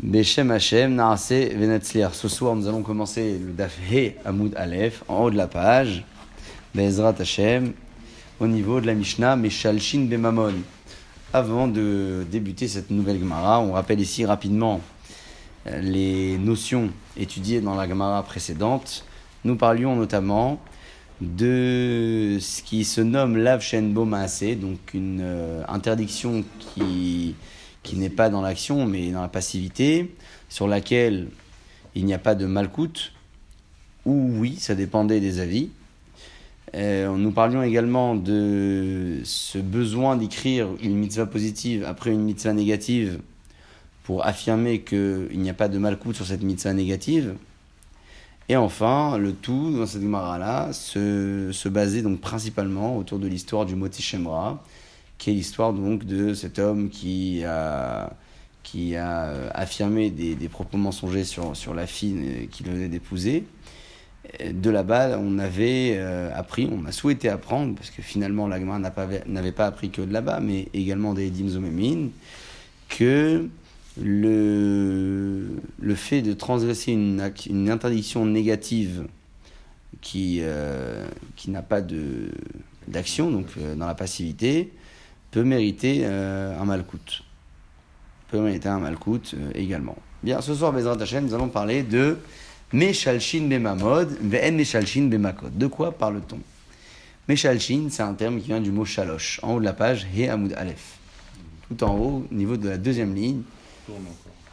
Beshem Hashem, Naase Venetzliar. Ce soir, nous allons commencer le Daf He Amoud Aleph, en haut de la page. Bezrat Hashem, au niveau de la Mishnah, Meshalshin Bemamon. Avant de débuter cette nouvelle Gemara, on rappelle ici rapidement euh, les notions étudiées dans la Gemara précédente. Nous parlions notamment de ce qui se nomme Lav Shen Maase, donc une euh, interdiction qui qui n'est pas dans l'action mais dans la passivité, sur laquelle il n'y a pas de malcoute, ou oui, ça dépendait des avis. Euh, nous parlions également de ce besoin d'écrire une mitzvah positive après une mitzvah négative pour affirmer qu'il n'y a pas de malcoute sur cette mitzvah négative. Et enfin, le tout dans cette Gemara-là se, se basait donc principalement autour de l'histoire du Moti Shemra, qui est l'histoire donc de cet homme qui a, qui a euh, affirmé des, des propos mensongers sur, sur la fille qu'il venait d'épouser. De là-bas, on avait euh, appris, on a souhaité apprendre, parce que finalement l'Agma n'avait pas appris que de là-bas, mais également des Dimzomémines, que le, le fait de transgresser une, une interdiction négative qui, euh, qui n'a pas d'action, donc dans la passivité, peut mériter euh, un malcoute. Peut mériter un malcoute euh, également. Bien, ce soir, Bezrat Hashem, nous allons parler de Meshalshin Bemamod, Ve'en Meshalshin Bemakod. De quoi parle-t-on? Meshalshin, c'est un terme qui vient du mot shalosh, en haut de la page, He Amoud Aleph. Tout en haut, au niveau de la deuxième ligne.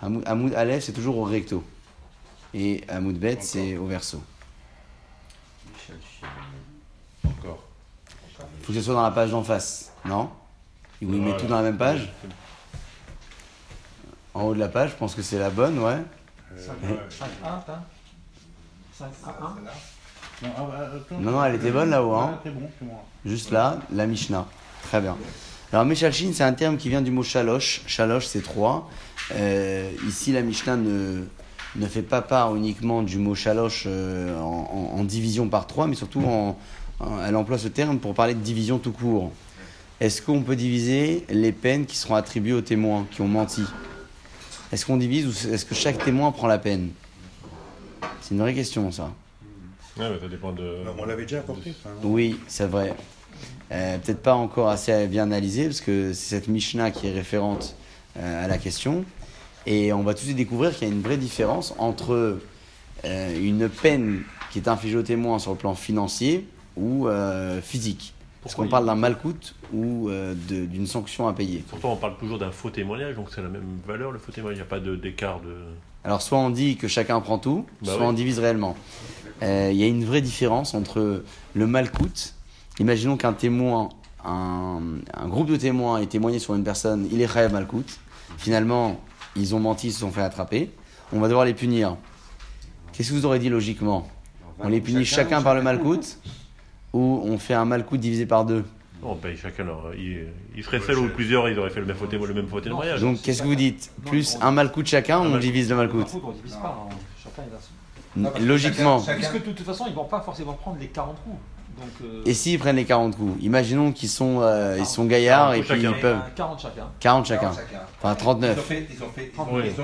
Amoud, Aleph, c'est toujours au recto. Et Amoud Bet, c'est au verso. Encore. Il faut que ce soit dans la page d'en face, non? Il vous met tout dans la même page En haut de la page, je pense que c'est la bonne, ouais. 5A, 5 1 non, non, elle était bonne là-haut. Hein. Juste là, la Mishnah. Très bien. Alors, Meshalshin, c'est un terme qui vient du mot chaloche. Chaloche, c'est trois. Euh, ici, la Mishnah ne, ne fait pas part uniquement du mot chaloche euh, en, division par trois, mais surtout en, elle emploie ce terme pour parler de division tout court. Est-ce qu'on peut diviser les peines qui seront attribuées aux témoins qui ont menti? Est-ce qu'on divise ou est-ce que chaque témoin prend la peine? C'est une vraie question, ça. Ouais, mais ça dépend de. on l'avait déjà apporté. Oui, c'est vrai. Euh, peut-être pas encore assez bien analysé, parce que c'est cette Mishnah qui est référente euh, à la question. Et on va tout de suite découvrir qu'il y a une vraie différence entre euh, une peine qui est infligée aux témoins sur le plan financier ou physique. Est-ce qu'on parle d'un malcoute ou euh, d'une sanction à payer Pourtant, on parle toujours d'un faux témoignage, donc c'est la même valeur le faux témoignage. Il n'y a pas d'écart de, Alors, soit on dit que chacun prend tout, bah soit on divise réellement. Euh, il y a une vraie différence entre le malcoute. Imaginons qu'un témoin, un, groupe de témoins ait témoigné sur une personne, il est mal malcoute. Finalement, ils ont menti, ils se sont fait attraper. On va devoir les punir. Qu'est-ce que vous aurez dit logiquement? On les punit chacun, chacun par le malcoute ou on fait un mal coup divisé par deux On paye chacun Il, il serait seul ou plusieurs, ils auraient fait le même fauteuil, le même fauteuil de mariage. Donc qu'est-ce que vous dites Plus un mal coup de chacun ou on divise le mal coup On divise pas, hein. chacun est Logiquement. Puisque de toute façon, ils vont pas forcément prendre les 40 coups. Euh, et s'ils prennent les 40 coups Imaginons qu'ils sont, euh, ils sont gaillards et puis ils peuvent. 40 chacun. 40 chacun. Enfin 39. Ils ont, fait, ils, ont fait,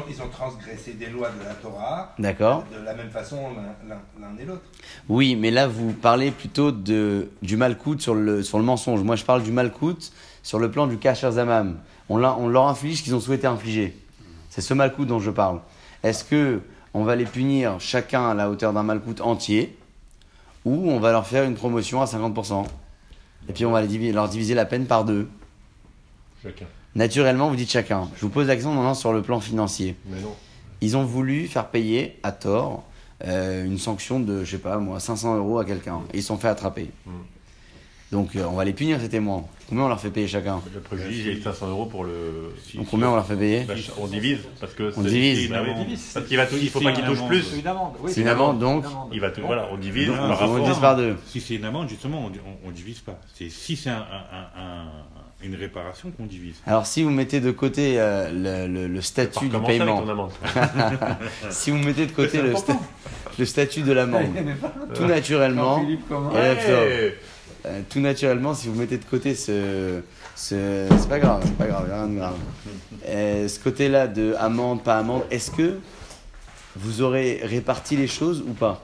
ils, ont, transgressé des lois de la Torah. D'accord. De la même façon l'un et l'autre. Oui, mais là vous parlez plutôt de, du malcoute sur le, sur le mensonge. Moi je parle du malcoute sur le plan du kasher zamam. On, on leur inflige ce qu'ils ont souhaité infliger. C'est ce malcoute dont je parle. Est-ce que on va les punir chacun à la hauteur d'un malcoute entier? Ou on va leur faire une promotion à 50%. Et puis on va leur diviser la peine par deux. Chacun. Naturellement, vous dites chacun. Je vous pose l'accent maintenant sur le plan financier. Mais non. Ils ont voulu faire payer à tort euh, une sanction de, je sais pas moi, 500 euros à quelqu'un. Et ils sont fait attraper. Hmm. Donc euh, on va les punir ces témoins. Combien on leur fait payer chacun Le préjudice, j'ai 500 euros pour le. Donc combien on leur fait payer bah, On divise parce que. On divise. Parce qu'il va il faut pas qu'il touche plus. C'est une amende. c'est une amende donc. Il va voilà, on divise. on divise par deux. Si c'est une amende, justement, on, ne divise pas. C'est si c'est un, une réparation qu'on divise. Alors si vous mettez de côté euh, le, le, statut du paiement, si vous mettez de côté le, le, statut de l'amende, tout naturellement, euh, tout naturellement, si vous mettez de côté ce. ce c'est pas grave, c'est pas grave, rien de grave. Euh, ce côté-là de amende, pas amende, est-ce que vous aurez réparti les choses ou pas?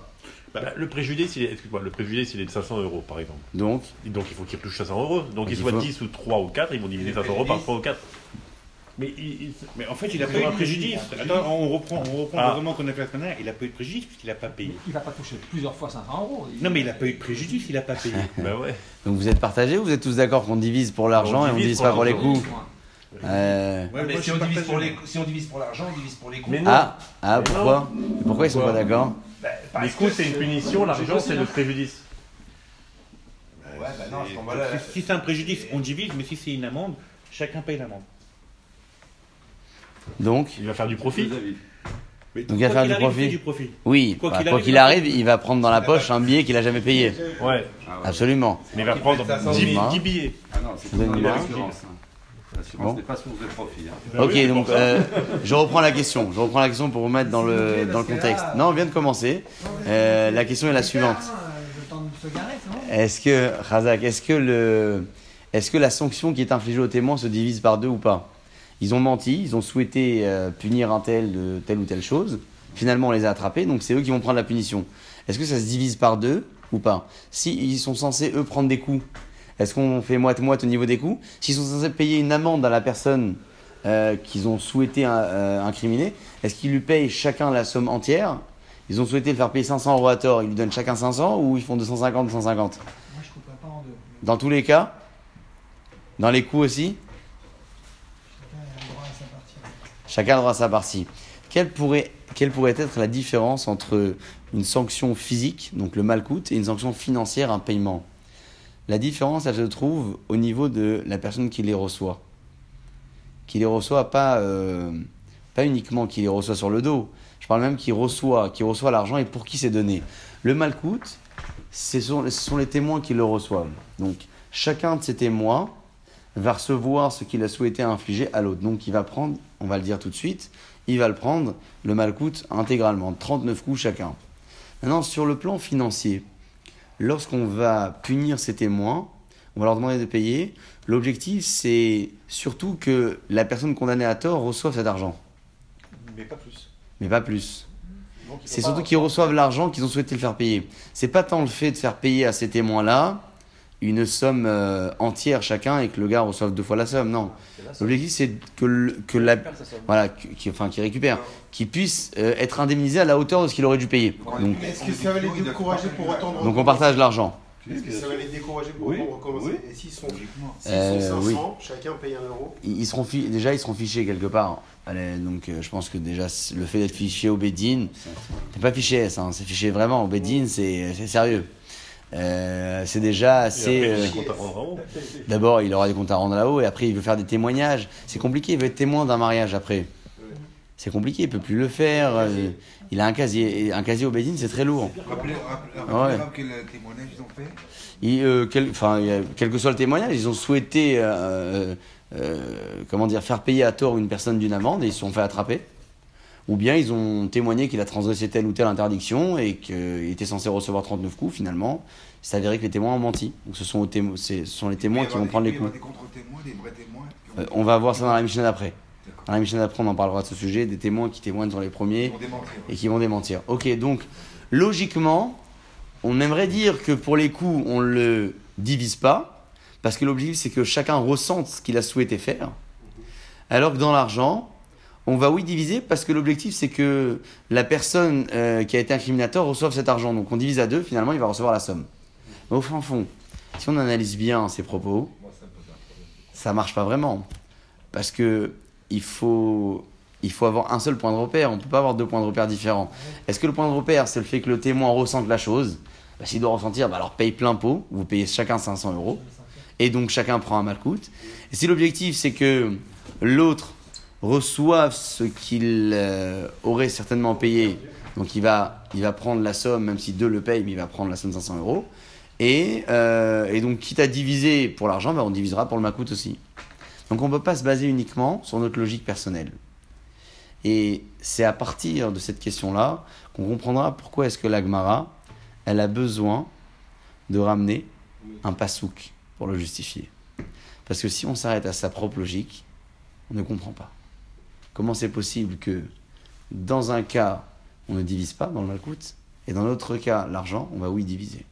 Bah, le préjudice, il est, excuse-moi, le préjudice, il est de 500 euros, par exemple. Donc, Donc il faut qu'il touche 500 euros. Donc qu'il il soit faut- 10 ou 3 ou 4, ils vont diviser 500 euros par 3 ou 4. Mais, il- il- mais en fait, il n'a pas eu de préjudice. Attends, on reprend, on reprend Ah. qu'on a fait la semaine dernière. Il n'a pas eu de préjudice puisqu'il n'a pas payé. Il va pas toucher plusieurs fois 500 euros. Il- Non, mais il n'a pas eu de préjudice, il n'a pas payé. bah ouais. donc vous êtes partagés ou vous êtes tous d'accord qu'on divise pour l'argent et on divise pas pour les coups Euh, Ouais, mais moi, si on, divise pour les, si on divise pour l'argent, on divise pour les coûts. Ah, ah pourquoi Pourquoi ils sont pas d'accord Bah, Les coups, que c'est une punition, l'argent, c'est le préjudice. Ouais, bah non, Si c'est un préjudice, on divise, mais si c'est une amende, chacun paye l'amende. Donc, Il va faire du profit. Donc, il va faire qu'il du arrive, il profit. fait du profit. oui, Quoi bah, qu'il arrive, il va arrive, payer. il va prendre dans la poche un billet qu'il a jamais payé. Ouais. Absolument. Mais il va prendre fait 500 10, 000. 10 billets. Ah non, c'est une l'assurance. hein. L'assurance Bon. n'est pas source de profit. hein. Bah ok, oui, donc euh, je reprends la question. Je reprends la question pour vous mettre dans le, dans le contexte. Non, on vient de commencer. Euh, la question est la suivante. Est-ce que, Razak, est-ce que, le, est-ce que la sanction qui est infligée aux témoins se divise par deux ou pas? Ils ont menti, ils ont souhaité euh, punir un tel de telle ou telle chose. Finalement, on les a attrapés, donc c'est eux qui vont prendre la punition. Est-ce que ça se divise par deux ou pas? Si ils sont censés, eux, prendre des coups, est-ce qu'on fait moite-moite au niveau des coups? S'ils sont censés payer une amende à la personne euh, qu'ils ont souhaité euh, incriminer, est-ce qu'ils lui payent chacun la somme entière? Ils ont souhaité le faire payer 500 euros à tort, ils lui donnent chacun 500 ou ils font 250, 250 Moi, je pas en deux. Dans tous les cas Dans les coups aussi Chacun a le droit à sa partie. Chacun a le droit à sa partie. Quelle pourrait, quelle pourrait être la différence entre une sanction physique, donc le malcoute, et une sanction financière, un paiement? La différence, elle se trouve au niveau de la personne qui les reçoit. Qui les reçoit pas, euh, pas uniquement qui les reçoit sur le dos. Je parle même qui reçoit, qui reçoit l'argent et pour qui c'est donné. Le malcoute, ce sont, ce sont les témoins qui le reçoivent. Donc, chacun de ces témoins va recevoir ce qu'il a souhaité infliger à l'autre. Donc il va prendre, on va le dire tout de suite, il va le prendre, le malcoute, intégralement, 39 coups chacun. Maintenant, sur le plan financier, lorsqu'on va punir ces témoins, on va leur demander de payer, l'objectif c'est surtout que la personne condamnée à tort reçoive cet argent, Mais pas plus. mais pas plus. C'est surtout qu'ils reçoivent l'argent qu'ils ont souhaité le faire payer. C'est pas tant le fait de faire payer à ces témoins-là une somme euh, entière chacun et que le gars reçoive deux fois la somme. Non. L'objectif c'est que, le- que la, voilà, qui, enfin, qui récupère, qui puisse euh, être indemnisé à la hauteur de ce qu'il aurait dû payer. Donc, Est-ce que ça va les décourager pour autant de donc on partage l'argent. Est-ce que ça va les décourager pour Oui, autant de recommencer oui. Et s'ils sont, s'ils Euh, sont oui. 500, chacun paye un euro Ils, ils seront fi- déjà ils seront fichés quelque part. Allez, donc euh, je pense que déjà le fait d'être fiché au Bédine, c'est pas fiché S, hein, c'est fiché vraiment au Bédine, c'est c'est sérieux. Euh, c'est déjà assez. Euh. D'abord, il aura des comptes à rendre là-haut et après, il veut faire des témoignages. C'est compliqué, il veut être témoin d'un mariage après. C'est compliqué, il peut plus le faire. euh, Il a un casier, et un casier au Bédine, c'est très lourd. Rappelez, rappelez, Ouais. rappelez quel témoignage ils ont fait euh, quel, que soit le témoignage, ils ont souhaité, euh, euh, comment dire, faire payer à tort une personne d'une amende et ils se sont fait attraper. Ou bien ils ont témoigné qu'il a transgressé telle ou telle interdiction et qu'il était censé recevoir 39 coups finalement. C'est avéré que les témoins ont menti. Donc ce sont, aux témo- c'est- ce sont les témoins qui vont prendre les avoir coups. des contre-témoins, des vrais témoins. qui ont- Euh, on va voir ça dans la Mishnah d'après. Dans la Mishnah d'après, on en parlera de ce sujet, des témoins qui témoignent sur les premiers et qui vont démentir. Ok, donc logiquement, on aimerait dire que pour les coups, on ne le divise pas, parce que l'objectif c'est que chacun ressente ce qu'il a souhaité faire, alors que dans l'argent, on va oui diviser parce que l'objectif c'est que la personne euh, qui a été incriminateur reçoive cet argent. Donc on divise à deux, finalement il va recevoir la somme. Mais au fin fond, si on analyse bien ces propos, ça marche pas vraiment. Parce que il faut, il faut avoir un seul point de repère. On peut pas avoir deux points de repère différents. Est-ce que le point de repère, c'est le fait que le témoin ressente la chose? Bah, S'il doit ressentir, bah, alors paye plein pot. Vous payez chacun 500 euros. Et donc chacun prend un malcoute. Et si l'objectif, c'est que l'autre reçoive ce qu'il euh, aurait certainement payé, donc il va, il va prendre la somme, même si deux le payent, mais il va prendre la somme de 500 euros. Et, euh, et donc, quitte à diviser pour l'argent, bah, on divisera pour le malcoute aussi. Donc on ne peut pas se baser uniquement sur notre logique personnelle. Et c'est à partir de cette question-là qu'on comprendra pourquoi est-ce que l'Agmara, elle a besoin de ramener un pasouk pour le justifier. Parce que si on s'arrête à sa propre logique, on ne comprend pas. Comment c'est possible que dans un cas, on ne divise pas dans le malcoute, et dans l'autre cas, l'argent, on va oui diviser.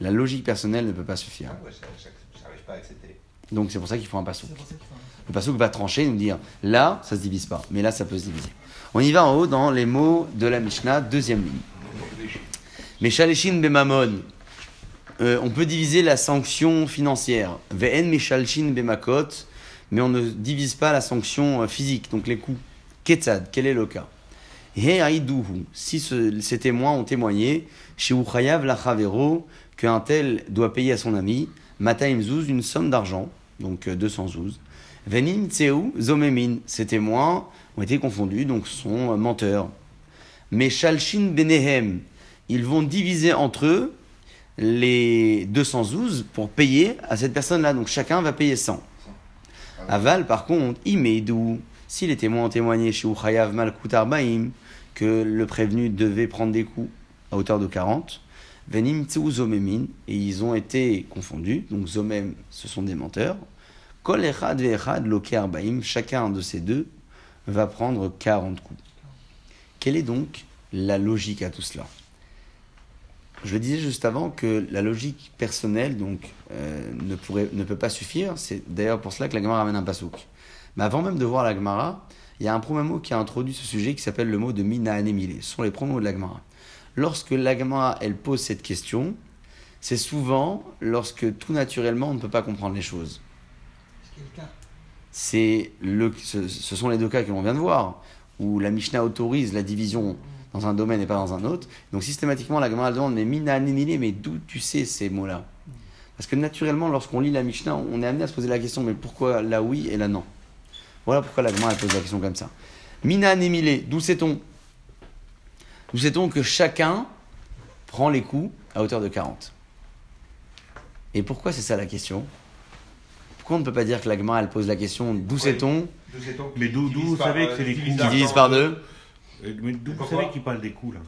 La logique personnelle ne peut pas suffire. Ah ouais, je n'arrive pas à accepter. Donc c'est pour ça qu'il faut un un- Le pasouk va trancher et nous dire là, ça se divise pas, mais là, ça peut se diviser. On y va en haut dans les mots de la Mishnah, deuxième ligne. Mais Shaleshin Bemamon, euh, on peut diviser la sanction financière. Ve'en Meshalshin Bemakot, mais on ne divise pas la sanction euh, physique, donc les coups. Ketzad, quel est le cas? Si ce- ces témoins ont témoigné, chez Uchayav Lachavero, qu'un tel doit payer à son ami, Mataim Zouz, une somme d'argent, donc euh, 200 zouz. Venim Tseu Zomemin, ces témoins ont été confondus, donc sont euh, menteurs. Mais Shalshin Benehem, ils vont diviser entre eux les 200 zouz pour payer à cette personne-là. Donc chacun va payer 100. Aval, par contre, Imeidou, si les témoins ont témoigné chez Uchayav Malkut Arbaim que le prévenu devait prendre des coups à hauteur de 40, Venim Zomemin, et ils ont été confondus. Donc Zomem, ce sont des menteurs. Kol Echad Ve'echad Loke Arbaim, chacun de ces deux va prendre 40 coups. Quelle est donc la logique à tout cela? Je le disais juste avant que la logique personnelle donc euh, ne, pourrait, ne peut pas suffire. C'est d'ailleurs pour cela que la Gemara ramène un pasouk. Mais avant même de voir la Gemara, il y a un premier mot qui a introduit ce sujet qui s'appelle le mot de Mina Anemile. Ce sont les pronoms de la Gemara. Lorsque la Gemara elle pose cette question, c'est souvent lorsque tout naturellement on ne peut pas comprendre les choses c'est le, ce, ce sont les deux cas que l'on vient de voir, où la Mishnah autorise la division dans un domaine et pas dans un autre. Donc systématiquement, la Gemara demande, mais mina ninile, mais d'où tu sais ces mots-là? Parce que naturellement, lorsqu'on lit la Mishnah, on est amené à se poser la question, mais pourquoi la oui et la non? Voilà pourquoi la Gemara elle pose la question comme ça. Mina nimile, d'où sait-on? D'où sait-on que chacun prend les coups à hauteur de 40 Et pourquoi c'est ça la question? Pourquoi on ne peut pas dire que la Gemara elle pose la question d'où Oui. sait-on? Mais d'où- vous savez que euh, c'est les divisent coups qui divisent par deux? Euh, Mais d'où vous savez qu'il parle des coups là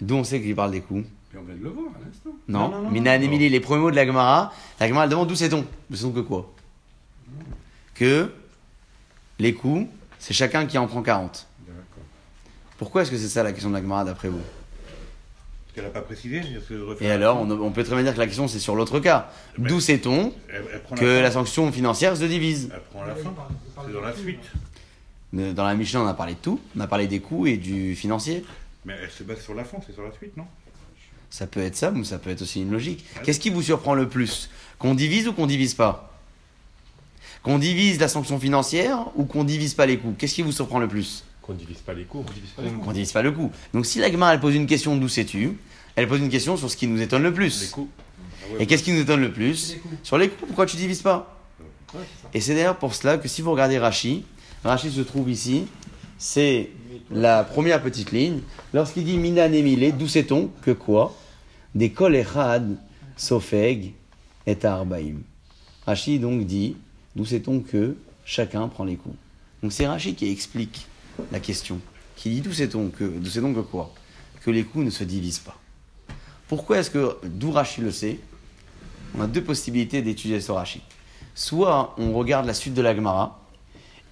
D'où on sait qu'il parle des coups Puis on vient de le voir à l'instant. Non, Non, non, non, Mina non. Emily, les premiers mots de la Gemara, la Gemara elle demande d'où sait-on? D'où sait-on que quoi? Que les coups, c'est chacun qui en prend 40. D'accord. Pourquoi est-ce que c'est ça la question de la Gemara d'après vous? Parce qu'elle n'a pas précisé. est-ce que je refais Et alors, on, on peut très bien dire que la question c'est sur l'autre cas. Mais- D'où sait-on que la sanction financière se divise? Elle prend la fin. C'est dans la suite. Dans la Mishnah, on a parlé de tout. On a parlé des coûts et du financier. Mais elle se base sur la fin, c'est sur la suite, non? Ça peut être ça, mais ça peut être aussi une logique. Qu'est-ce qui vous surprend le plus? Qu'on divise ou qu'on divise pas? Qu'on divise la sanction financière ou qu'on divise pas les coûts? Qu'est-ce qui vous surprend le plus? Qu'on divise pas les cours. On divise pas les Qu'on divise pas le coût. Donc si la Gemara, elle pose une question d'où sais-tu? Elle pose une question sur ce qui nous étonne le Les plus. coups. Ah ouais, Et qu'est-ce qui nous étonne le plus? Coups. Sur les coûts, pourquoi tu divises pas? Et c'est d'ailleurs pour cela que si vous regardez Rashi, Rashi se trouve ici, c'est la première petite ligne. Lorsqu'il dit Mina Nemile, d'où sait-on que quoi? Des kol echad sofeg et arbaim. Rashi donc dit, d'où sait-on que chacun prend les coups? Donc c'est Rashi qui explique la question, qui dit d'où sait-on que, sait-on que quoi? Que les coups ne se divisent pas. Pourquoi est-ce que, d'où Rashi le sait? On a deux possibilités d'étudier ce Rashi. Soit on regarde la suite de la Gemara,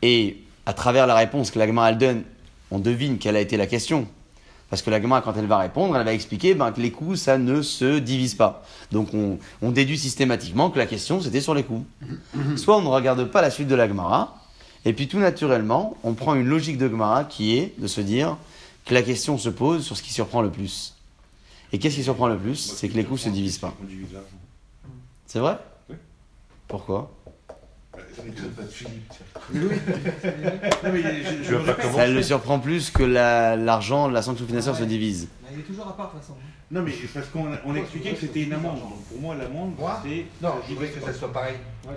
et à travers la réponse que la Gemara elle donne, on devine quelle a été la question. Parce que la Gemara, quand elle va répondre, elle va expliquer ben, que les coups, ça ne se divise pas. Donc on, on déduit systématiquement que la question, c'était sur les coups. Soit on ne regarde pas la suite de la Gemara, et puis tout naturellement, on prend une logique de Gemara qui est de se dire que la question se pose sur ce qui surprend le plus. Et qu'est-ce qui surprend le plus? C'est que les coups se divisent pas. On Oui. Non, mais je, pas comment Ça le surprend plus que la- l'argent, la sanction financière se divise. Mais il est toujours à part de toute façon. Non, mais parce qu'on on expliquait que c'était une amende. Donc pour moi, l'amende, Moi c'est. Non, je voudrais que ça soit pareil.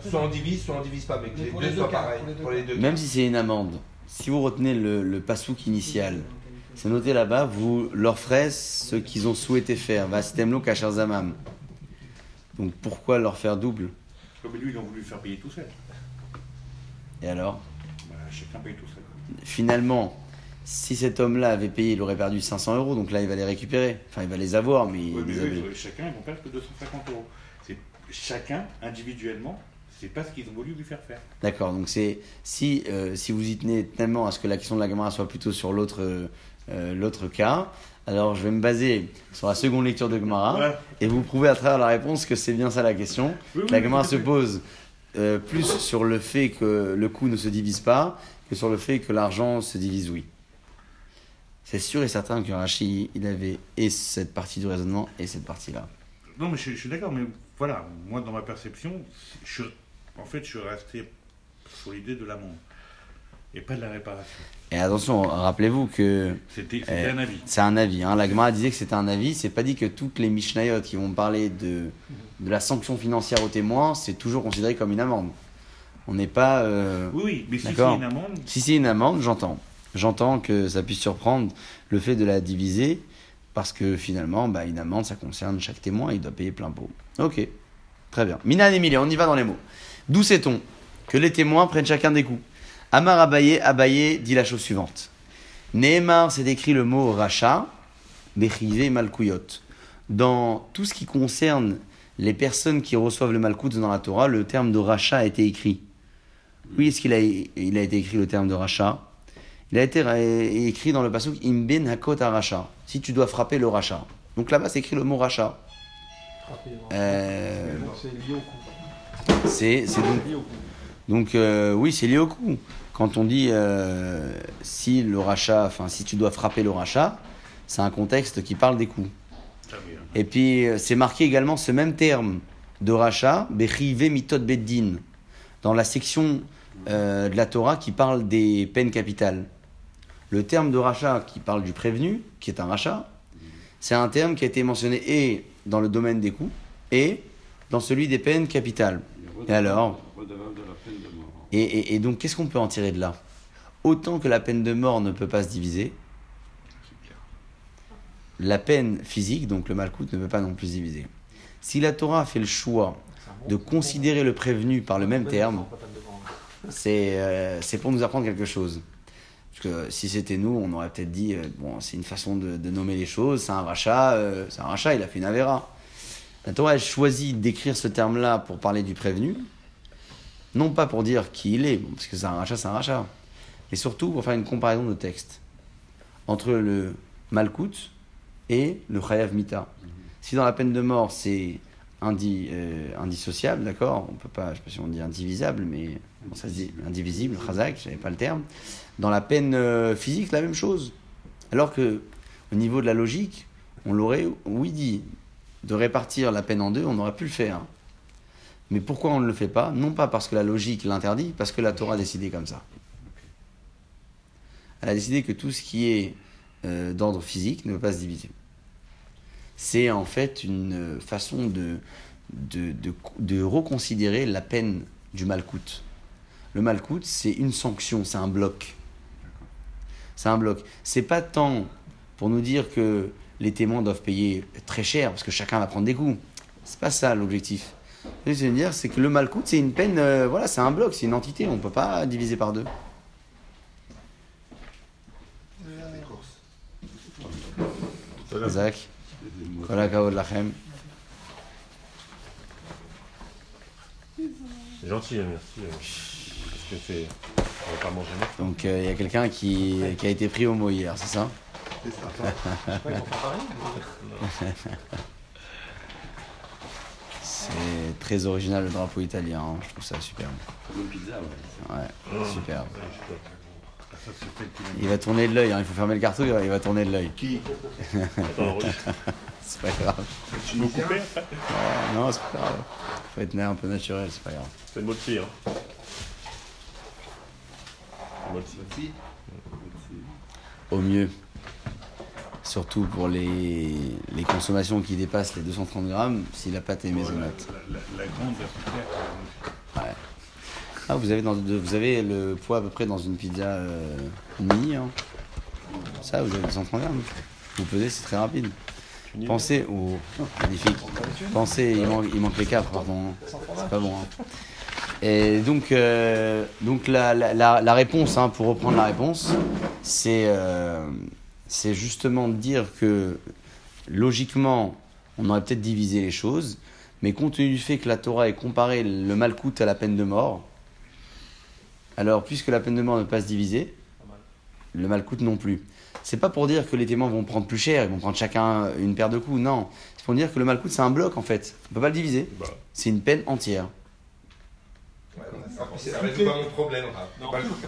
Soit on divise, soit on divise pas, mais que Mais les deux les deux soient pareils. pour les deux Même si c'est une amende, si vous retenez le, le pasouk initial, c'est noté là-bas, vous leur ferez ce qu'ils ont souhaité faire. Vastemlo kasher zamam. Donc pourquoi leur faire double? Comme lui, ils ont voulu le faire payer tout seul. Et alors Bah, chacun paye tout seul. Finalement, si cet homme-là avait payé, il aurait perdu 500 euros, donc là, il va les récupérer. Enfin, il va les avoir, mais, il mais les eux, avait- ils- chacun, ils vont perdre que 250 euros. Chacun, individuellement, c'est pas ce qu'ils ont voulu lui faire faire. D'accord, donc c'est si, euh, si vous y tenez tellement à ce que la question de la Gemara soit plutôt sur l'autre euh, euh, l'autre cas, alors je vais me baser sur la seconde lecture de Gemara Ouais. et vous prouver à travers la réponse que c'est bien ça la question. Oui, oui, la oui, Gemara se pose euh, plus sur le fait que le coût ne se divise pas que sur le fait que l'argent se divise oui. C'est sûr et certain que Rashi, il avait et cette partie du raisonnement et cette partie-là. Non, mais je, suis d'accord, mais voilà, moi, dans ma perception, en fait, je suis resté sur l'idée de l'amende et pas de la réparation. Et attention, rappelez-vous que C'était Eh, un avis. C'est un avis. Hein. La Gemara disait que c'était un avis. C'est pas dit que toutes les Mishnayot qui vont parler de, de la sanction financière aux témoins, c'est toujours considéré comme une amende. On n'est pas. euh, Oui, oui, mais si c'est une amende, Si c'est une amende, j'entends. J'entends que ça puisse surprendre le fait de la diviser parce que finalement, bah, une amende, ça concerne chaque témoin. Il doit payer plein pot. Ok. Très bien. Mina Emilia, on y va dans les mots. D'où sait-on que les témoins prennent chacun des coups? Amar Abaye, Abaye dit la chose suivante. Nehemar, c'est écrit le mot rachat, Bechivé Malkouyot. Dans tout ce qui concerne les personnes qui reçoivent le Malkout dans la Torah, le terme de rachat a été écrit. Oui, est-ce qu'il a, il a été écrit le terme de rachat Il a été écrit dans le passage Imben Hakot rachat. Si tu dois frapper le rachat. Donc là-bas, c'est écrit le mot rachat. Euh, C'est coup. donc coup. Donc euh, oui, c'est lié au coût. Quand on dit euh, si le rachat, enfin si tu dois frapper le rachat, c'est un contexte qui parle des coûts. ça vient. Et puis euh, c'est marqué également ce même terme de rachat, bechive mitot beddin, dans la section euh, de la Torah qui parle des peines capitales. Le terme de rachat qui parle du prévenu, qui est un rachat, c'est un terme qui a été mentionné et dans le domaine des coûts et dans celui des peines capitales. Et alors et, donc, qu'est-ce qu'on peut en tirer de là? Autant que la peine de mort ne peut pas se diviser, la peine physique, donc le malcoute, ne peut pas non plus se diviser. Si la Torah a fait le choix de considérer le prévenu par le même terme, euh, c'est pour nous apprendre quelque chose. Parce que si c'était nous, on aurait peut-être dit, euh, bon, c'est une façon de, nommer les choses, c'est un rachat, euh, c'est un rachat, il a fait une avéra. La Torah a choisi d'écrire ce terme-là pour parler du prévenu, non pas pour dire qui il est, parce que c'est un rachat, c'est un rachat, mais surtout pour faire une comparaison de texte entre le malkout et le chayav mita. Si dans la peine de mort, c'est indi, euh, indissociable, d'accord On peut pas, je sais pas si on dit indivisable, mais bon, ça se dit indivisible, chazak, j'avais pas le terme. Dans la peine euh, physique, la même chose. Alors que, au niveau de la logique, on l'aurait, oui, dit, de répartir la peine en deux, on aurait pu le faire. Mais pourquoi on ne le fait pas? Non pas parce que la logique l'interdit, parce que la Torah a décidé comme ça. Elle a décidé que tout ce qui est euh, d'ordre physique ne peut pas se diviser. C'est en fait une façon de, de, de, reconsidérer la peine du malcoute. Le malcoute, c'est une sanction, c'est un bloc. C'est un bloc. C'est pas tant pour nous dire que les témoins doivent payer très cher parce que chacun va prendre des coups. C'est pas ça l'objectif. Ce que je veux dire, c'est que le malcoute, c'est une peine, euh, voilà, c'est un bloc, c'est une entité, on ne peut pas diviser par deux. Zach. C'est gentil, hein, merci. euh, Parce que c'est. On va pas manger maintenant. Donc euh, il y a quelqu'un qui, qui a été pris au mot hier, c'est ça? Ouais, ils font pareil, mais- C'est très original le drapeau italien, hein, je trouve ça superbe. Comme une pizza, ouais. Ouais, superbe. Ah, ça, c'est peut-être qu'il a- Il va tourner de l'œil, hein, il faut fermer le carton, il va tourner de l'œil. Qui? C'est pas grave. Ouais, non, c'est pas grave. Faut être un peu naturel, c'est pas grave. C'est une moitié, hein. Une moitié. Si. Au mieux. Surtout pour les, les consommations qui dépassent les 230 grammes, si la pâte est maisonnette. La, la- la grande, là, c'est clair. Ouais. Ah, vous avez, dans, vous avez le poids à peu près dans une pizza euh, mini. hein. Ça, vous avez 230 grammes. Vous pesez, c'est très rapide. Pensez au. magnifique. Pensez, il manque, il manque les quatre, pardon. hein. C'est pas bon. hein. Et donc, euh, donc la, la, la- la réponse, hein, pour reprendre la réponse, c'est euh, c'est justement de dire que logiquement, on aurait peut-être divisé les choses, mais compte tenu du fait que la Torah ait comparé le malcoute à la peine de mort, alors puisque la peine de mort ne peut pas se diviser, le malcoute non plus. C'est pas pour dire que les témoins vont prendre plus cher, ils vont prendre chacun une paire de coups, non. C'est pour dire que le malcoute c'est un bloc en fait. On peut pas le diviser. Bah. C'est une peine entière. Ça résout pas mon problème.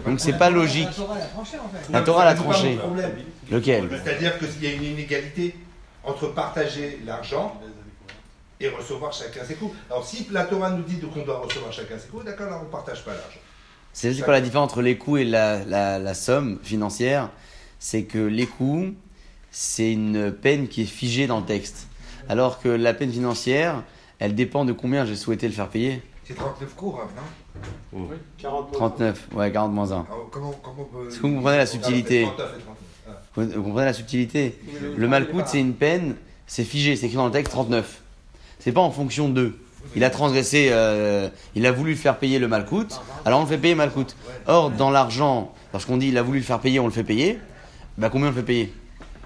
Donc c'est pas logique. La Torah l'a tranché en fait. La Torah l'a Ça résout pas tranché. mon problème. Lequel? C'est-à-dire qu'il y a une inégalité entre partager l'argent et recevoir chacun ses coups. Alors si la Torah nous dit qu'on doit recevoir chacun ses coups, d'accord, alors on ne partage pas l'argent. C'est juste quoi la différence entre les coûts et la, la, la somme financière? C'est que les coûts, c'est une peine qui est figée dans le texte. Alors que la peine financière, elle dépend de combien j'ai souhaité le faire payer. C'est 39 cours, Rav, non? 39, ouais, 40 moins 1. Alors, comment, comment on peut... Est-ce que vous comprenez la subtilité 39 et 39. Ah. Vous vous comprenez la subtilité? Le malcoute, c'est une peine, c'est figé, c'est écrit dans le texte 39. C'est pas en fonction d'eux. Il a transgressé, euh, il a voulu le faire payer le malcoute, alors on le fait payer malcoute. Or, dans l'argent, lorsqu'on dit il a voulu le faire payer, on le fait payer, bah combien on le fait payer?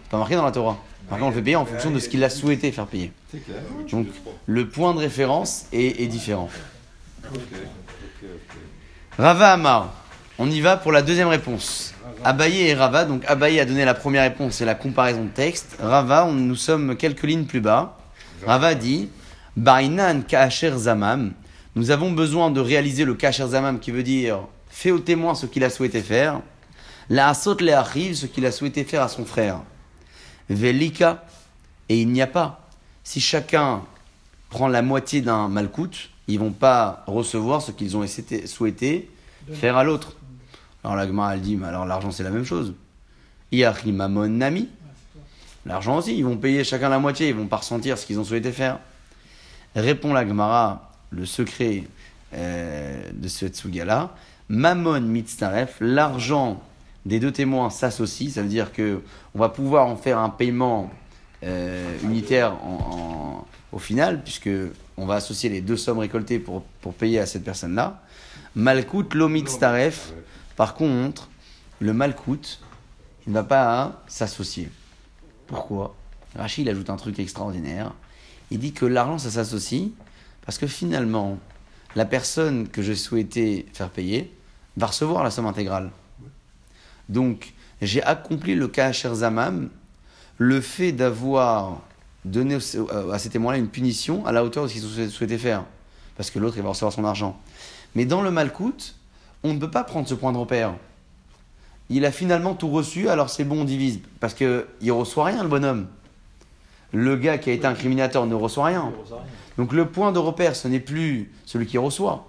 C'est pas marqué dans la Torah. Marqué, on le fait payer en fonction de ce qu'il a souhaité faire payer. C'est clair. Donc, le point de référence est, est différent. Rava Amar, on y va pour la deuxième réponse. Abaye et Rava, donc Abaye a donné la première réponse, c'est la comparaison de texte. Rava, on- nous sommes quelques lignes plus bas. Rava dit Bainan Kacher Zamam, nous avons besoin de réaliser le Kacher Zamam qui veut dire fais au témoin ce qu'il a souhaité faire. La Asot le Achiv, ce qu'il a souhaité faire à son frère. Velika, et il n'y a pas. Si chacun prend la moitié d'un malcoute, ils vont pas recevoir ce qu'ils ont essayé- souhaité faire à l'autre. Alors la Gemara, elle dit, mais alors l'argent c'est la même chose. Iachimamon nami. L'argent aussi, ils vont payer chacun la moitié, ils vont pas ressentir ce qu'ils ont souhaité faire. Répond la Gemara, le secret euh, de ce Tsugala. Mamon mitzaref, l'argent des deux témoins s'associe, ça veut dire que on va pouvoir en faire un paiement euh, unitaire en- en- au final, puisque on va associer les deux sommes récoltées pour, pour payer à cette personne-là. Malkout lomit staref. Par contre, le malkout, il ne va pas s'associer. Pourquoi? Rachid ajoute un truc extraordinaire. Il dit que l'argent, ça s'associe parce que finalement, la personne que je souhaitais faire payer va recevoir la somme intégrale. Donc, j'ai accompli le cas Zamam, le fait d'avoir donné au- à ces témoins-là une punition à la hauteur de ce qu'ils ont souhaité faire. Parce que l'autre, il va recevoir son argent. Mais dans le malcoute, on ne peut pas prendre ce point de repère. Il a finalement tout reçu, alors c'est bon, on divise. Parce qu'il ne reçoit rien, le bonhomme. Le gars qui a été incriminateur ne reçoit rien. Donc le point de repère, ce n'est plus celui qui reçoit,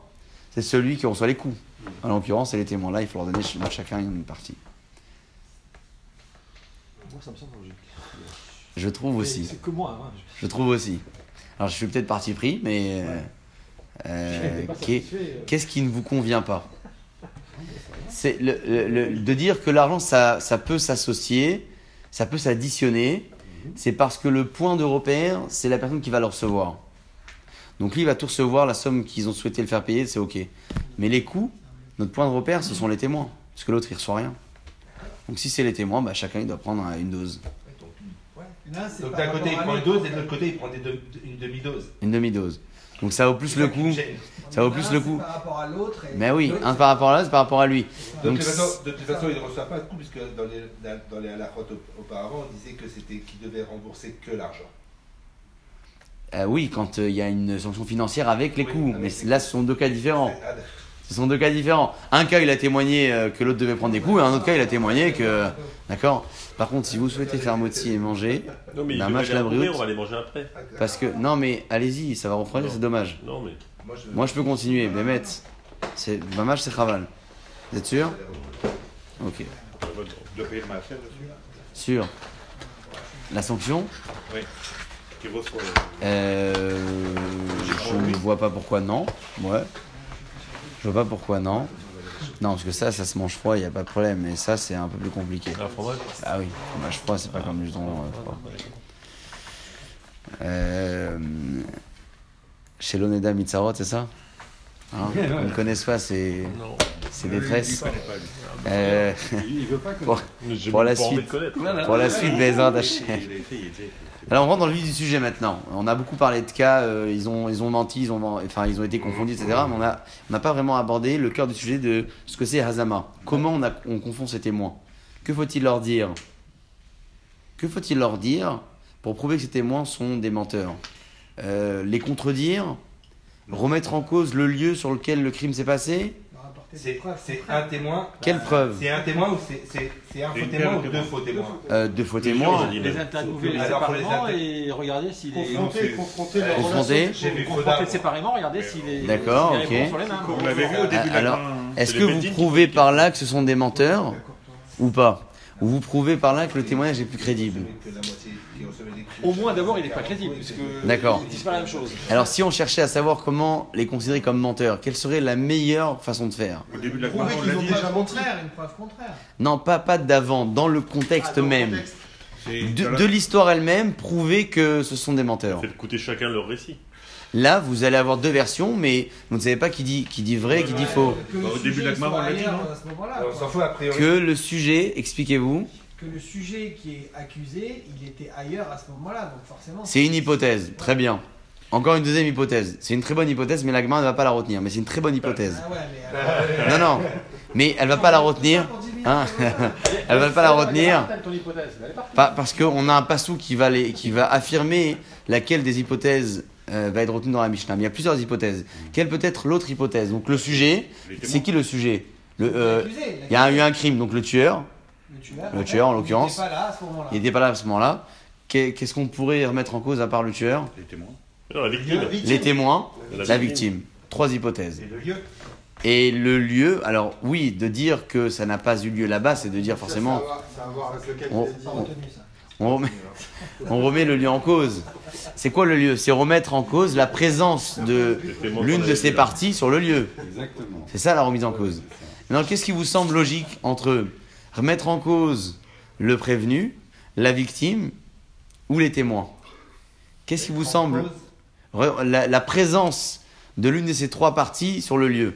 c'est celui qui reçoit les coups. En l'occurrence, c'est les témoins. Là, il faut leur donner ch- chacun une partie. Moi, ça me semble logique. Je trouve Mais aussi. C'est que moi. hein. Je trouve aussi. Alors, je suis peut-être parti pris, mais euh, euh, euh. qu'est-ce qui ne vous convient pas? C'est le- le- le- de dire que l'argent, ça, ça peut s'associer, ça peut s'additionner. C'est parce que le point de repère, c'est la personne qui va le recevoir. Donc lui, il va tout recevoir, la somme qu'ils ont souhaité le faire payer, c'est OK. Mais les coûts, notre point de repère, ce sont les témoins. Parce que l'autre, il reçoit rien. Donc si c'est les témoins, bah, chacun, il doit prendre une dose. Là, Donc d'un côté il prend une dose et de l'autre côté il prend des deux- une demi-dose. Une demi-dose. Donc ça vaut plus le coup. Ça vaut plus le coup. Par rapport à l'autre. Mais oui, un par rapport à l'autre, c'est par rapport à lui. De Donc, toute façon, de toute façon, il ne reçoit pas de coup, puisque dans les, dans les halakhot auparavant, on disait que c'était qu'il devait rembourser que l'argent. euh, oui, quand euh, il y a une sanction financière avec les Oui, coûts. Mais là, ce sont deux cas différents. Ce sont deux cas différents. Un cas, il a témoigné euh, que l'autre devait prendre des coups, et un autre cas, il a témoigné que. D'accord Par contre, si vous souhaitez faire motzi et manger, Non, mais il les la on va les manger après. parce que. Non, mais allez-y, ça va refroidir, c'est dommage. Non, mais. Moi, je, peux continuer, mais Bémet, c'est. Mamash, c'est Chaval. Vous êtes sûr? Ok. Sûr. La sanction? Oui. Euh, je ne vois pas pourquoi non. Ouais. Je vois pas pourquoi non. Non, parce que ça, ça se mange froid, il n'y a pas de problème. Mais ça, c'est un peu plus compliqué. Fromage Ah oui, fromage froid, c'est pas comme du thon euh, froid. Euh, chez l'Oneda Mitzarot, c'est ça? Hein? On ne connaît pas, c'est. Non. Pas, lui. Euh, Il veut pas que. pour, la suite, pour la suite, essayé. Alors on rentre dans le vif du sujet maintenant. On a beaucoup parlé de cas, euh, ils, ont, ils ont menti, ils ont, enfin, ils ont été confondus, etc. Mais on a- on n'a pas vraiment abordé le cœur du sujet de ce que c'est Hazama. Comment on, a- on confond ces témoins? Que faut-il leur dire? Que faut-il leur dire pour prouver que ces témoins sont des menteurs? Euh, Les contredire? Remettre en cause le lieu sur lequel le crime s'est passé? des C'est un témoin. Quelle preuve C'est un témoin ou c'est- un faux témoin ou de deux faux témoins euh, Deux faux Plusieurs, témoins. j'ai dit. Les interviewer Alors, pour les séparément et regarder s'il est. Confronter Foda. séparément, regarder s'il est. D'accord, ok. bon sur les mêmes. On l'avait vu au début Alors, hein. Est-ce que vous prouvez par là que ce sont des menteurs ou pas? Ou vous prouvez par là que le témoignage est plus crédible? Au moins, d'abord, il n'est pas crédible, puisque. D'accord. Ils disent pas la même chose. Alors si on cherchait à savoir comment les considérer comme menteurs, quelle serait la meilleure façon de faire? Au début de la Prouver on qu'ils l'a ont dit. déjà contraire, une preuve contraire. Non, pas, pas d'avant, dans le contexte Ah, dans le même. contexte. C'est- De, voilà. de l'histoire elle-même, prouver que ce sont des menteurs. Faites écouter chacun leur récit. Là, vous allez avoir deux versions, mais vous ne savez pas qui dit, qui dit vrai, qui dit faux. Que le Bah, au début de sujet la Gemara, soit on l'a dit, ailleurs non à ce moment-là, On quoi. s'en fout a priori. Que le sujet, expliquez-vous, Que le sujet qui est accusé, il était ailleurs à ce moment-là, donc forcément. c'est une hypothèse. Très bien. Encore une deuxième hypothèse. C'est une très bonne hypothèse, mais la ne va pas la retenir. Mais c'est une très bonne hypothèse. Ah ouais, mais alors- Non, non. Mais elle va pas la retenir. Hein Elle va pas la retenir. Parce qu'on a un passou qui va, les, qui va affirmer laquelle des hypothèses euh, va être retenue dans la Mishnah. Mais il y a plusieurs hypothèses. Quelle peut être l'autre hypothèse? Donc le sujet, c'est qui le sujet? Le, euh, Il y a eu un crime, donc le tueur, Le tueur, le en tueur, en l'occurrence. Il n'était pas là à ce moment-là. il n'était pas là à ce moment-là. Qu'est- Qu'est-ce qu'on pourrait remettre en cause à part le tueur? Les témoins. Non, la victime. Les témoins, La la victime. Trois hypothèses. Et le lieu. Et le lieu, alors oui, de dire que ça n'a pas eu lieu là-bas, c'est de dire forcément, On- remet, on remet le lieu en cause. C'est quoi le lieu? C'est remettre en cause la présence de l'une de ces parties sur le lieu. Exactement. C'est ça la remise en cause. Maintenant, qu'est-ce qui vous semble logique entre remettre en cause le prévenu, la victime ou les témoins Qu'est-ce qui vous semble la, la présence de l'une de ces trois parties sur le lieu.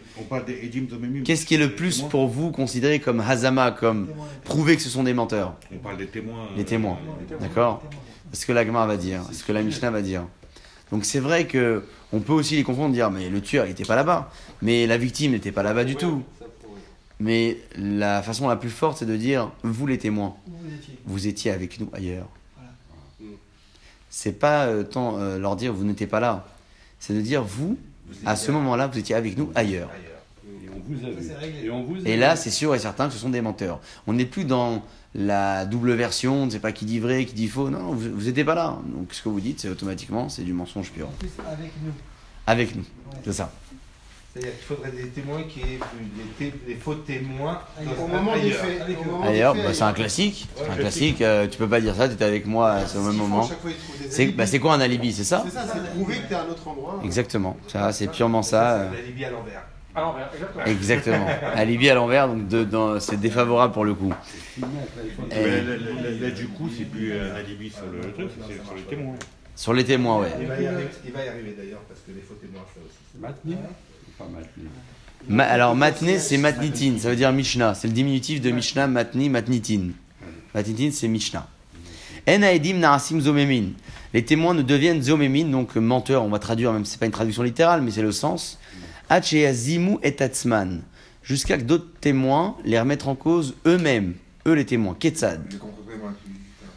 Qu'est-ce qui est le plus témoins. pour vous considéré comme hazama, comme prouver que ce sont des menteurs On parle des témoins. Les témoins. euh, D'accord témoin. C'est ce que la Gemara va dire, c'est ce que la Mishnah va dire. Donc c'est vrai que on peut aussi les confondre, dire mais le tueur n'était pas là-bas, mais la victime n'était pas là-bas du tout. Mais la façon la plus forte c'est de dire vous les témoins, vous étiez vous étiez avec nous ailleurs. Voilà. C'est pas euh, tant euh, leur dire vous n'étiez pas là, c'est de dire vous à ce moment-là vous étiez avec nous ailleurs. Et on vous a Ça, vu. c'est réglé. Et on vous a Et vu. là c'est sûr et certain que ce sont des menteurs. On n'est plus dans la double version, on ne sait pas qui dit vrai, qui dit faux. Non, vous vous n'étiez pas là. Donc ce que vous dites c'est automatiquement c'est du mensonge pur. En plus, avec nous. Avec nous, Ouais. c'est ça. C'est-à-dire qu'il faudrait des témoins qui aient les faux témoins Au moment des faits. Des D'ailleurs, bah, c'est un classique. C'est Ouais, un classique. euh, tu peux pas dire ça, tu étais avec moi à ce même moment. des C'est bah, quoi un alibi, c'est ça C'est ça, c'est prouver que t'es à un autre endroit. Exactement. Ça, c'est purement ça. euh, C'est la Libye à l'envers. À l'envers, exactement. Exactement. Alibi à l'envers, donc de- dans- c'est défavorable pour le coup. Là, là, là, là, du coup, c'est plus un alibi sur le truc, c'est sur les témoins. Sur les témoins, ouais. Il va y arriver, d'ailleurs parce que les faux témoins ça aussi. Matni Pas Matni. Ma- alors, matné, c'est matnitin, ça veut dire Mishnah. C'est le diminutif de Mishnah, matni, matnitin. Matnitin, c'est Mishnah. En aedim narasim zomemin. Les témoins ne deviennent zomemin, donc menteurs, on va traduire, même si c'est pas une traduction littérale, mais c'est le sens. Hacheazimu et tatsman. Jusqu'à que d'autres témoins les remettent en cause eux-mêmes, eux les témoins. Ketzad.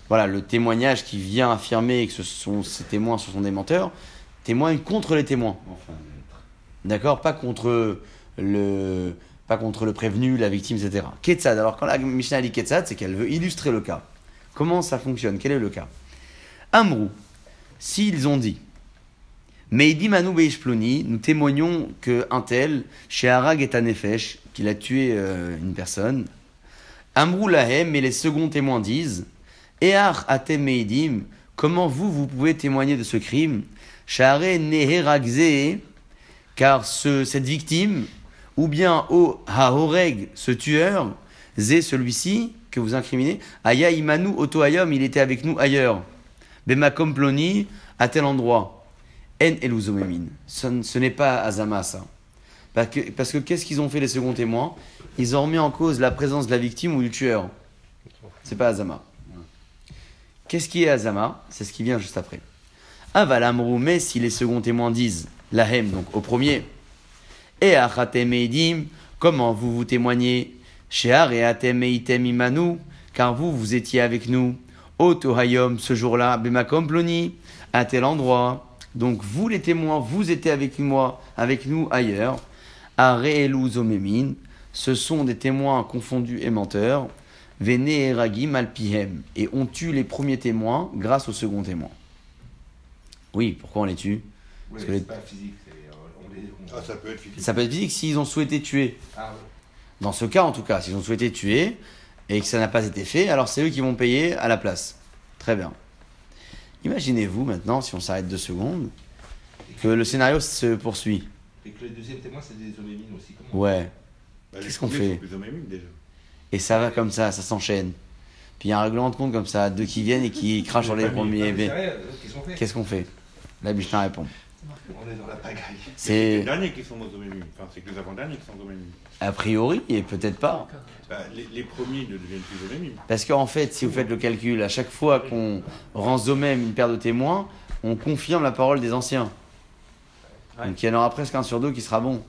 Voilà, le témoignage qui vient affirmer que ce sont, ces témoins ce sont des menteurs, témoigne contre les témoins. Enfin. D'accord Pas contre le prévenu, la victime, etc. Ketzad. Alors quand la Mishnah dit Ketzad, c'est qu'elle veut illustrer le cas. Comment ça fonctionne? Quel est le cas? Amrou, s'ils ont dit Meidi Manu Beishploni, nous témoignons que un tel, chez Harag et Tanefesh, qu'il a tué euh, une personne. Amrou Lahem, et les seconds témoins disent Ear Atem Meidim, comment vous, vous pouvez témoigner de ce crime? Car ce, cette victime, ou bien O Hahoreg, ce tueur, Zé, celui-ci, que vous incriminez, Aya Imanu Otoayom, il était avec nous ailleurs. Bemakom Ploni, à tel endroit. En Eluzomemin. Ce, n'est pas Azama, ça. Parce que, parce que qu'est-ce qu'ils ont fait les seconds témoins? Ils ont remis en cause la présence de la victime ou du tueur. C'est pas Azama. Qu'est-ce qui est Azama? C'est ce qui vient juste après. Avalamrou, mais si les seconds témoins disent Lahem, donc au premier, et Achatem Eidim, comment vous vous témoignez? Shear et Atem Eitem Imanu, car vous, vous étiez avec nous. Otohayom, ce jour-là, Bemakom Ploni, à tel endroit. Donc vous, les témoins, vous étiez avec moi, avec nous ailleurs. Zomemin, ce sont des témoins confondus et menteurs. Vene et Ragim Alpihem. Et on tue les premiers témoins grâce au second témoin. Oui, pourquoi on les tue? Oui, Parce que c'est les- pas physique. c'est- on les- on- Ah, ça peut être physique. Ça peut être physique s'ils ont souhaité tuer. Ah, oui. Dans ce cas, en tout cas, s'ils ont souhaité tuer et que ça n'a pas été fait, alors c'est eux qui vont payer à la place. Très bien. Imaginez-vous maintenant, si on s'arrête deux secondes, que le scénario se poursuit. Et que le deuxième témoin, c'est des homémines aussi. comment Ouais. Bah, Qu'est-ce qu'on fait déjà. Et ça va comme ça, ça s'enchaîne. Puis il y a un règlement de compte comme ça, deux qui viennent et qui crachent sur les Ah, premiers. vrai, euh, Qu'est-ce qu'on fait Qu'est-ce qu'on fait? La Mishnah répond. On est dans la pagaille. C'est les derniers qui sont aux homémimes. Enfin, c'est que les avant-derniers qui sont homémimes. a priori et peut-être pas. Bah, les, les premiers ne deviennent plus homémimes. Parce qu'en fait, si vous faites le calcul, à chaque fois qu'on rend même une paire de témoins, on confirme la parole des anciens. Donc il y en aura presque un sur deux qui sera bon.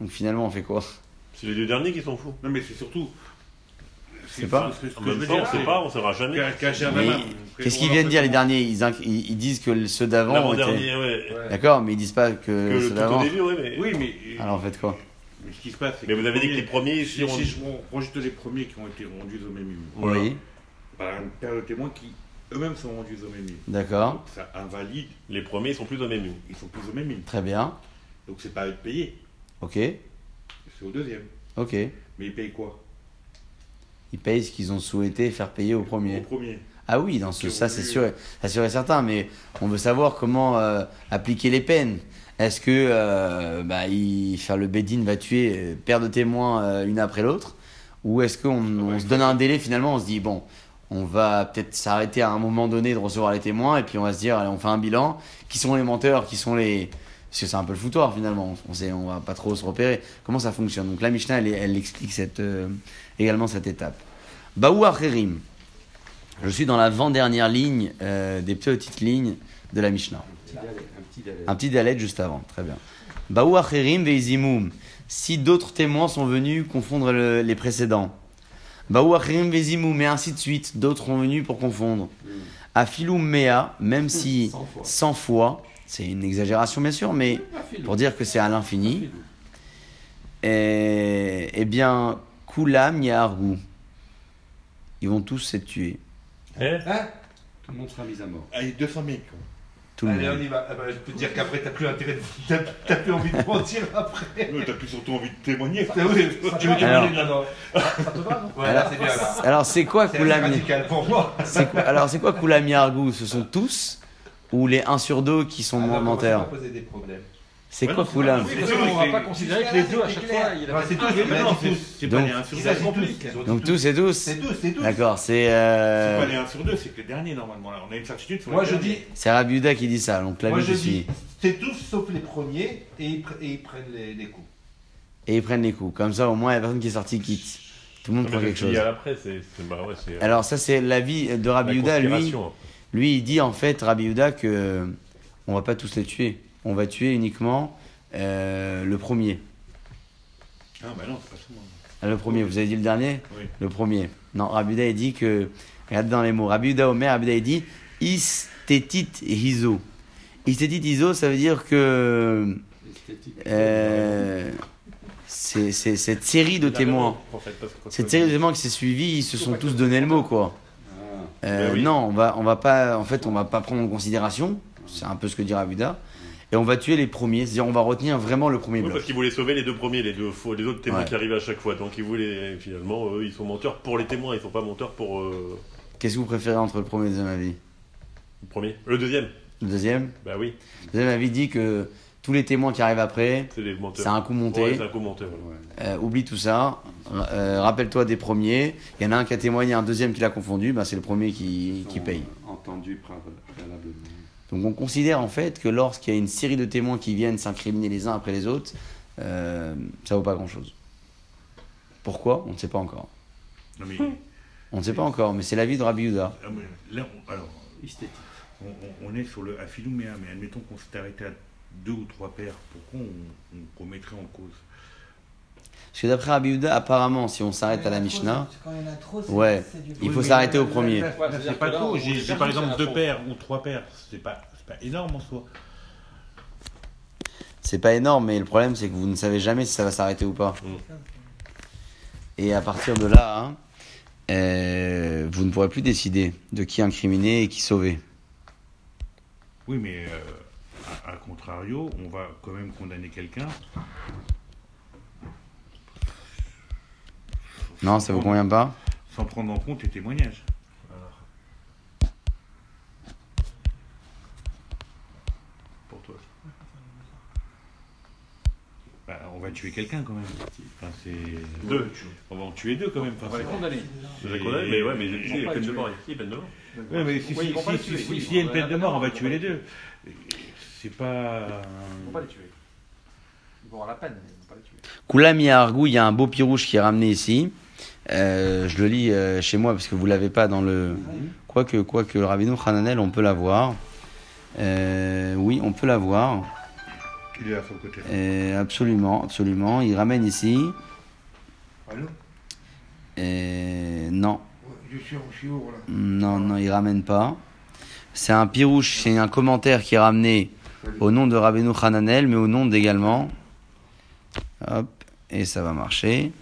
Donc finalement, on fait quoi? C'est les deux derniers qui sont fous. Non, mais c'est surtout. C'est pas ce que- ce que En je même veux dire, on c'est pas, on saura jamais. Qu'est-ce on qu'ils viennent fait dire les derniers? Ils, inc- ils- ils disent que ceux d'avant ont été... L'avant-dernier, ouais. Ouais. D'accord, mais ils disent pas que, Que le ceux tout au d'avant. début, ouais, mais. Oui, mais. Alors faites quoi? Mais ce qui se passe, c'est Mais vous avez dit que les premiers, Si, si on. si je rejeute les premiers qui ont été rendus homémimes, Voilà. Oui, par une paire de témoins qui eux-mêmes sont rendus homémimes. d'accord, Donc ça invalide, Les premiers, ils sont plus au même ils sont plus homémimes. très bien. Donc c'est pas à eux de payer, Ok, c'est au deuxième. ok. Mais ils payent quoi? Ils payent ce qu'ils ont souhaité faire payer au Au premier. premier. Ah oui, dans ce, ça c'est sûr, c'est sûr et certain, mais on veut savoir comment euh, appliquer les peines. Est-ce que euh, bah, il, faire le Bedin va tuer euh, paire de témoins euh, une après l'autre? Ou est-ce qu'on on se donne un délai finalement On se dit, bon, on va peut-être s'arrêter à un moment donné de recevoir les témoins et puis on va se dire, allez, on fait un bilan. Qui sont les menteurs? Qui sont les. Parce que c'est un peu le foutoir finalement, on sait, on va pas trop se repérer. Comment ça fonctionne? Donc la Mishnah, elle, elle explique cette, également cette étape. Baou Acherim. Je suis dans l'avant-dernière ligne euh, des petites lignes de la Mishnah. Un petit dalet juste avant, très bien. Baou acherim veizimum. Si d'autres témoins sont venus confondre le- les précédents. Baou acherim veizimum, et ainsi de suite. D'autres sont venus pour confondre. Afilum mea, même si 100 fois. 100 fois, c'est une exagération bien sûr, mais pour dire que c'est à l'infini, et, eh bien, kulam yahargu. Ils vont tous être tués. Hein Hein Tout le monde sera mis à mort. Allez, 200 000 quoi. Tout le Allez, on monde. y va. Ah bah, je peux te dire qu'après, t'as plus intérêt de... T'as t'as plus envie de mentir après. Ouais, T'as plus surtout envie de témoigner. Oui, tu veux Alors. témoigner maintenant Ça te va, non Voilà, Alors- c'est bien là. Alors, c'est quoi C'est assez kulam radical pour moi. C'est quoi- alors, c'est quoi Kulam Yargou Ce sont tous ou les 1 sur 2 qui sont Ah, non, menteurs ça va poser des problèmes. C'est quoi sûr, qu'on va c'est- pas considérer que les deux à chaque fois, c'est tous, c'est pas Donc- les 1 sur Ils 2. ont dit tous. complique. Ils ont dit Donc tous. et tous C'est tous, c'est tous. D'accord, c'est C'est euh, pas les 1 sur 2, c'est que les derniers normalement. On a une certitude sur Moi, je dis, c'est Rabiuda qui dit ça. Donc là, moi, je dis, suis. c'est tous sauf les premiers et ils, prennent les, coups. Et ils prennent les coups. Comme ça, au moins, la personne qui est sortie quitte. Tout le monde prend quelque chose. Bah c'est. Alors ça, c'est l'avis de la Rabbi Yehuda, lui. Lui, il dit en fait, Rabbi Yehuda, que on va pas tous les tuer. On va tuer uniquement euh, le premier. Ah, bah non, c'est pas moi. Ah, Le premier, vous avez dit le dernier? Oui. Le premier. Non, Rabuda, il dit que. Regarde dans les mots. Rabuda Omer, Rabuda, il dit Istétit hizo. Istétit hizo, ça veut dire que. Euh, c'est c'est cette série de témoins. En fait, Cette série de témoins qui s'est suivie, ils se sont tous donné le mot, quoi. Ah, Euh, Ben oui. Non, on va, on va pas. En fait, on va pas prendre en considération. C'est un peu ce que dit Rabuda. Et on va tuer les premiers. C'est-à-dire, on va retenir vraiment le premier Oui, bloc. parce qu'ils voulaient sauver les deux premiers, les deux faux, les autres témoins Ouais. qui arrivaient à chaque fois. Donc ils voulaient, finalement, eux, ils sont menteurs pour les témoins, ils sont pas menteurs pour euh, Qu'est-ce que vous préférez entre le premier et le deuxième avis? le premier. Le deuxième, Le deuxième? Bah oui, Le deuxième avis dit que tous les témoins qui arrivent après, c'est les menteurs. c'est un coup monté. Ouais, c'est un coup voilà. Euh, oublie tout ça. Euh, Rappelle-toi des premiers. Il y en a un qui a témoigné, un deuxième qui l'a confondu. Ben, c'est le premier qui, qui paye. Entendu pré- préalablement. Donc on considère en fait que lorsqu'il y a une série de témoins qui viennent s'incriminer les uns après les autres, euh, ça vaut pas grand-chose. Pourquoi? On ne sait pas encore. Non, mais, On ne sait pas encore, mais c'est l'avis de Rabbi Yehuda. ah, là, on- alors, Esthétique. on, on- on est sur le Afilouméa, mais admettons qu'on s'est arrêté à deux ou trois paires, pourquoi on, on remettrait en cause? Parce que d'après Rabbi Yehuda, apparemment, si on s'arrête à la Mishnah, Quand il y en a trop, c'est Ouais. il faut s'arrêter au premier. c'est pas on J'ai par exemple deux paires ou trois paires, c'est pas, c'est pas énorme en soi. c'est pas énorme, mais le problème, c'est que vous ne savez jamais si ça va s'arrêter ou pas. Et à partir de là, hein, euh, vous ne pourrez plus décider de qui incriminer et qui sauver. Oui, mais euh, à, à contrario, on va quand même condamner quelqu'un. Non, ça vous convient pas Sans prendre en compte les témoignages. Pour toi. Bah, on va tuer quelqu'un quand même. Enfin, c'est... Deux. On va en tuer deux quand même. Enfin, On va les c'est- condamner. Les mais ouais, mais il y a pas peine les de tuer. mort. Il y a peine de mort. Ouais, mais si, Oui, si- si- si- y a une on peine de va- mort, on va tuer les deux. C'est pas. Ils vont pas les tuer. Ils vont avoir la peine, mais ils vont pas les tuer. Koulam Yahargou, il y a un beau pirouche qui est ramené ici. Euh, je le lis euh, chez moi parce que vous l'avez pas dans le. Quoique, quoique le Rabbinou Hananel, on peut l'avoir. Euh, oui, on peut l'avoir. Il est sur le côté. Absolument, absolument. Il ramène ici. Allô? Non, Je suis en chiour là. non, non, il ramène pas. C'est un pirouche, c'est un commentaire qui est ramené au nom de Rabbeinu Hananel, mais au nom d'également. Hop, et ça va marcher.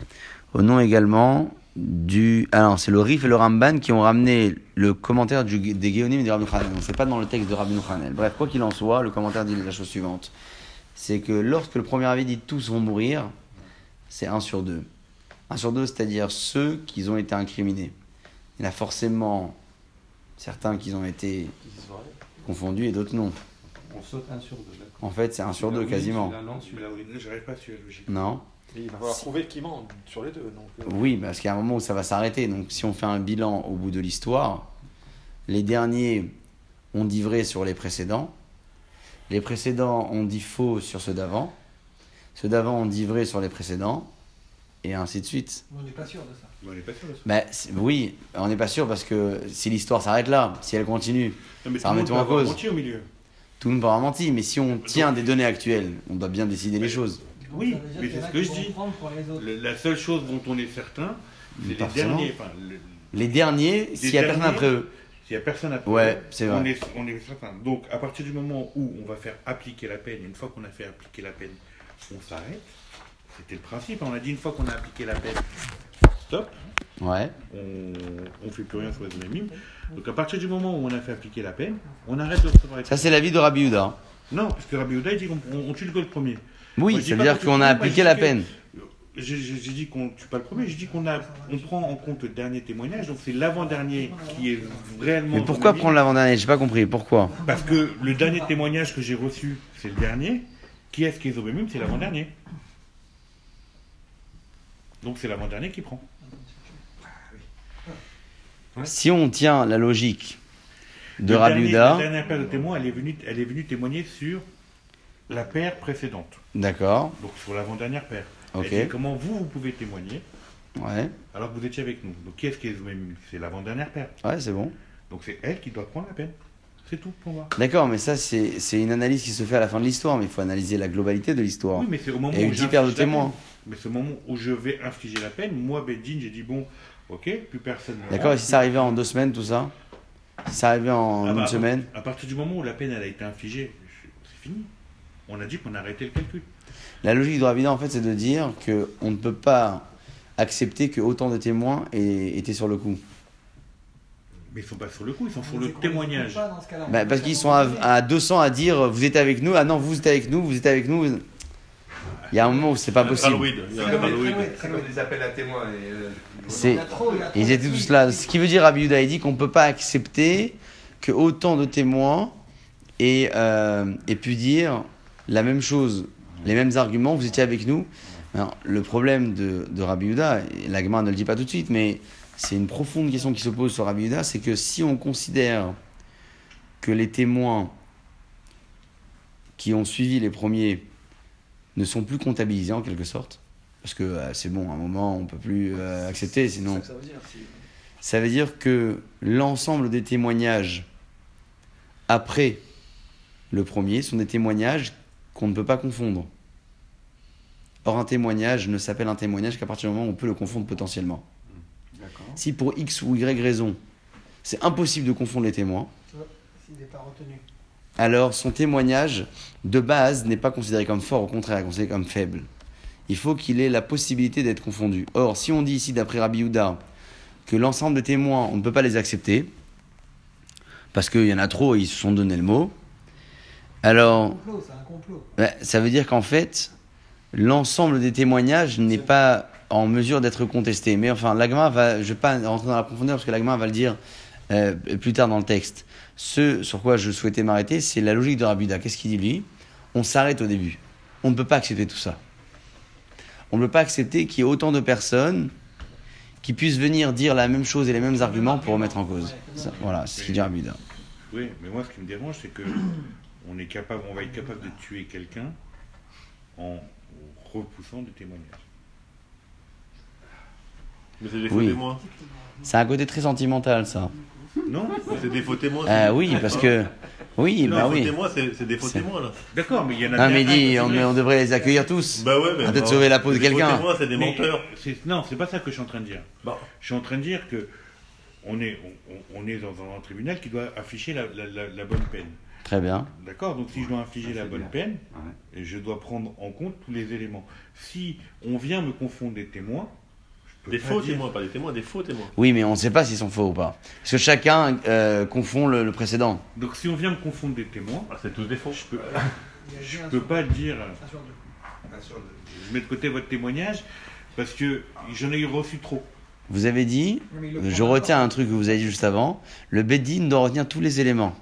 Au nom également du. Alors, c'est le Rif et le Ramban qui ont ramené le commentaire du, des Géonim de Rabbeinu Hananel. Donc, c'est pas dans le texte de Rabbeinu Hananel. Bref, quoi qu'il en soit, le commentaire dit la chose suivante c'est que lorsque le premier avis dit tous vont mourir, c'est 1 sur 2. 1 sur 2, c'est-à-dire ceux qui ont été incriminés. Il y en a forcément certains qui ont été confondus et d'autres non. On saute un sur deux, d'accord. En fait, c'est 1 sur 2 Celui-là, oui, quasiment. Celui-là, non, celui-là, oui. J'arrive pas à suivre la logique. Non Et il va falloir prouver qu'ils mentent sur les deux. Donc, euh, Oui, parce qu'il y a un moment où ça va s'arrêter. Donc, si on fait un bilan au bout de l'histoire, les derniers ont dit vrai sur les précédents. Les précédents ont dit faux sur ceux d'avant. Ceux d'avant ont dit vrai sur les précédents. Et ainsi de suite. On n'est pas sûr de ça. On n'est pas sûr de ça. Bah, c'est- oui, on n'est pas sûr parce que si l'histoire s'arrête là, si elle continue, Non, mais Ça tout le remet monde tout peut en avoir cause. menti au milieu. tout le monde peut avoir menti. Mais si on tient des données actuelles, on doit bien décider les choses. Oui, mais c'est ce que je dis. Le- la seule chose dont on est certain, c'est les derniers. Enfin, le- Les derniers, s'il n'y a personne après eux. S'il n'y a personne après, Ouais, eux, c'est on vrai. est, on est certain. Donc, à partir du moment où on va faire appliquer la peine, une fois qu'on a fait appliquer la peine, on s'arrête. C'était le principe. On a dit une fois qu'on a appliqué la peine, stop. Ouais. On ne fait plus rien sur les mimes. Donc, à partir du moment où on a fait appliquer la peine, on arrête de recevoir les Ça, c'est l'avis de Rabbi Yehuda. Non, parce que Rabbi Yehuda, il dit qu'on on- on tue le premier. Oui, je dis ça veut dire qu'on a appliqué je la dis peine. J'ai dit qu'on tue pas le premier, j'ai dit qu'on a, on prend en compte le dernier témoignage, donc c'est l'avant-dernier qui est réellement. Mais pourquoi prendre l'avant-dernier? J'ai pas compris. Pourquoi? Parce que le dernier témoignage que j'ai reçu, c'est le dernier. Qui est-ce qui est Zobemim C'est l'avant-dernier. Donc c'est l'avant-dernier qui prend. Si on tient la logique de Yehuda, La dernière paire de témoins, elle est venue, elle est venue témoigner sur la paire précédente, d'accord, donc sur l'avant-dernière paire. ok, comment vous, vous pouvez témoigner ouais, alors que vous étiez avec nous. Donc qui est-ce qui est C'est l'avant-dernière paire. ouais, c'est bon. Donc c'est elle qui doit prendre la peine. C'est tout pour moi. D'accord, mais ça, c'est une analyse qui se fait à la fin de l'histoire, mais il faut analyser la globalité de l'histoire. Oui, mais c'est au moment eu où 10 paires de témoins. Mais c'est au moment où je vais infliger la peine. Moi, Bedin, j'ai dit bon, ok, plus personne. ne D'accord, et si ça arrivait en deux semaines, tout ça? Si ça arrivait en Ah bah, une semaine? À partir du moment où la peine elle a été infligée, c'est fini. On a dit qu'on arrêtait le calcul. La logique de Yehuda, en fait, c'est de dire que on ne peut pas accepter que autant de témoins aient été sur le coup. Mais ils sont pas sur le coup, ils sont sur le qu'on témoignage. Bah, parce qu'ils sont à, trouver. à 200 à dire vous êtes avec nous, ah non, vous êtes avec nous, vous êtes avec nous. Il y a un moment où c'est pas possible. C'est comme des appels à témoins. Et, euh, trop, Ils étaient tous là. Ce qui veut dire, Rabbi Yehuda, il dit qu'on ne peut pas accepter que autant de témoins aient, euh, aient pu dire la même chose, les mêmes arguments, vous étiez avec nous. Alors, le problème de, de Rabbi Yehuda, et la Gemara ne le dit pas tout de suite, mais c'est une profonde question qui se pose sur Rabbi Yehuda, c'est que si on considère que les témoins qui ont suivi les premiers ne sont plus comptabilisés en quelque sorte. Parce que euh, c'est bon, à un moment, on peut plus euh, accepter, sinon. ça veut dire. Ça veut dire que l'ensemble des témoignages après le premier sont des témoignages qu'on ne peut pas confondre. Or, un témoignage ne s'appelle un témoignage qu'à partir du moment où on peut le confondre potentiellement. Si pour X ou Y raison, c'est impossible de confondre les témoins, alors son témoignage de base n'est pas considéré comme fort, au contraire, il est considéré comme faible. Il faut qu'il ait la possibilité d'être confondu. Or, si on dit ici, d'après Rabbi Houda, que l'ensemble des témoins, on ne peut pas les accepter, parce qu'il y en a trop, ils se sont donné le mot, alors Complot, c'est un complot. bah, ça veut dire qu'en fait, l'ensemble des témoignages n'est pas en mesure d'être contesté. Mais enfin, l'agma va, je ne vais pas rentrer dans la profondeur parce que l'agma va le dire euh, plus tard dans le texte. Ce sur quoi je souhaitais m'arrêter, c'est la logique de Rabuda. Qu'est-ce qu'il dit lui? On s'arrête au début. On ne peut pas accepter tout ça. On ne peut pas accepter qu'il y ait autant de personnes qui puissent venir dire la même chose et les mêmes arguments pour remettre en cause. Ça, voilà, c'est ce qu'il dit Rabuda. Oui, mais moi, ce qui me dérange, c'est que on est capable, on va être capable de tuer quelqu'un en repoussant des témoignages. Mais c'est des faux Oui. témoins. C'est un côté très sentimental, ça. Non c'est des faux témoins. Euh, oui, parce que. Oui, Non, bah faux oui. témoins, c'est c'est des faux C'est- témoins là. D'accord, mais il y en a Non, mais un il dit, qui on, on devrait les accueillir tous. Bah ouais, mais. Peut-être bah, sauver la peau de quelqu'un. témoins, c'est des Mais, menteurs. c'est- Non, c'est pas ça que je suis en train de dire. Bah. Je suis en train de dire que on est, on, on est dans un tribunal qui doit afficher la, la- la- la bonne peine. Très bien. D'accord Donc si je dois infliger la bonne bien. peine, Ouais. je dois prendre en compte tous les éléments. Si on vient me confondre des témoins, Des faux dire- témoins, pas des témoins, des faux témoins. Oui, mais on ne sait pas s'ils sont faux ou pas. Parce que chacun euh, confond le, le précédent. Donc si on vient me confondre des témoins, Ah, c'est tous des faux. je peux, je peux pas dire, le- je mets de côté votre témoignage, parce que j'en ai reçu trop. Vous avez dit, je retiens un truc que vous avez dit juste avant, le Beddin doit retenir tous les éléments.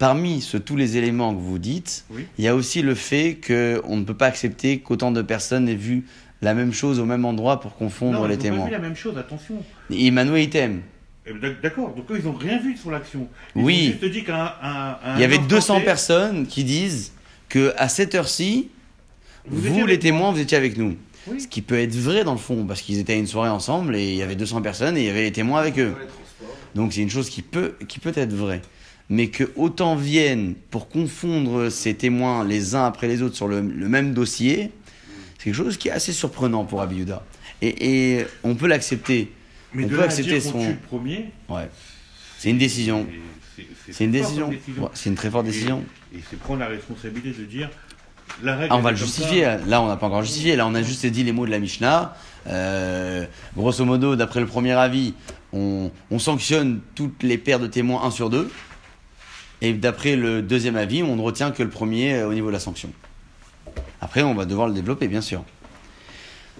Parmi ce, tous les éléments que vous dites, Oui. il y a aussi le fait qu'on ne peut pas accepter qu'autant de personnes aient vu la même chose au même endroit pour confondre non, les ils ont témoins. pas vu la même chose, attention. Emmanuel Item. Eh ben, d'ac- D'accord, donc eux, ils ont rien vu sur l'action. Ils Oui. ont juste dit qu'un un- un Il y avait instant 200 T, personnes qui disent que à cette heure-ci, Vous les témoins, vous étiez avec nous. Oui. Ce qui peut être vrai dans le fond, parce qu'ils étaient à une soirée ensemble et il y avait 200 personnes et il y avait les témoins avec eux. Donc c'est une chose qui peut, qui peut être vraie. Mais que autant viennent pour confondre ces témoins les uns après les autres sur le, le même dossier, c'est quelque chose qui est assez surprenant pour Abiyuda. Et, et on peut l'accepter. Mais on de peut là à accepter dire son- tue le premier, Ouais. C'est une décision. c'est- une décision. Ouais, c'est une très forte décision. Et, et c'est prendre la responsabilité de dire la règle. Ah, on va le justifier. ça. Là, on n'a pas encore justifié. Là, on a juste dit les mots de la Mishnah. Euh, grosso modo, d'après le premier avis, on, on sanctionne toutes les paires de témoins 1 sur 2. Et d'après le deuxième avis, on ne retient que le premier euh, au niveau de la sanction. Après, on va devoir le développer, bien sûr.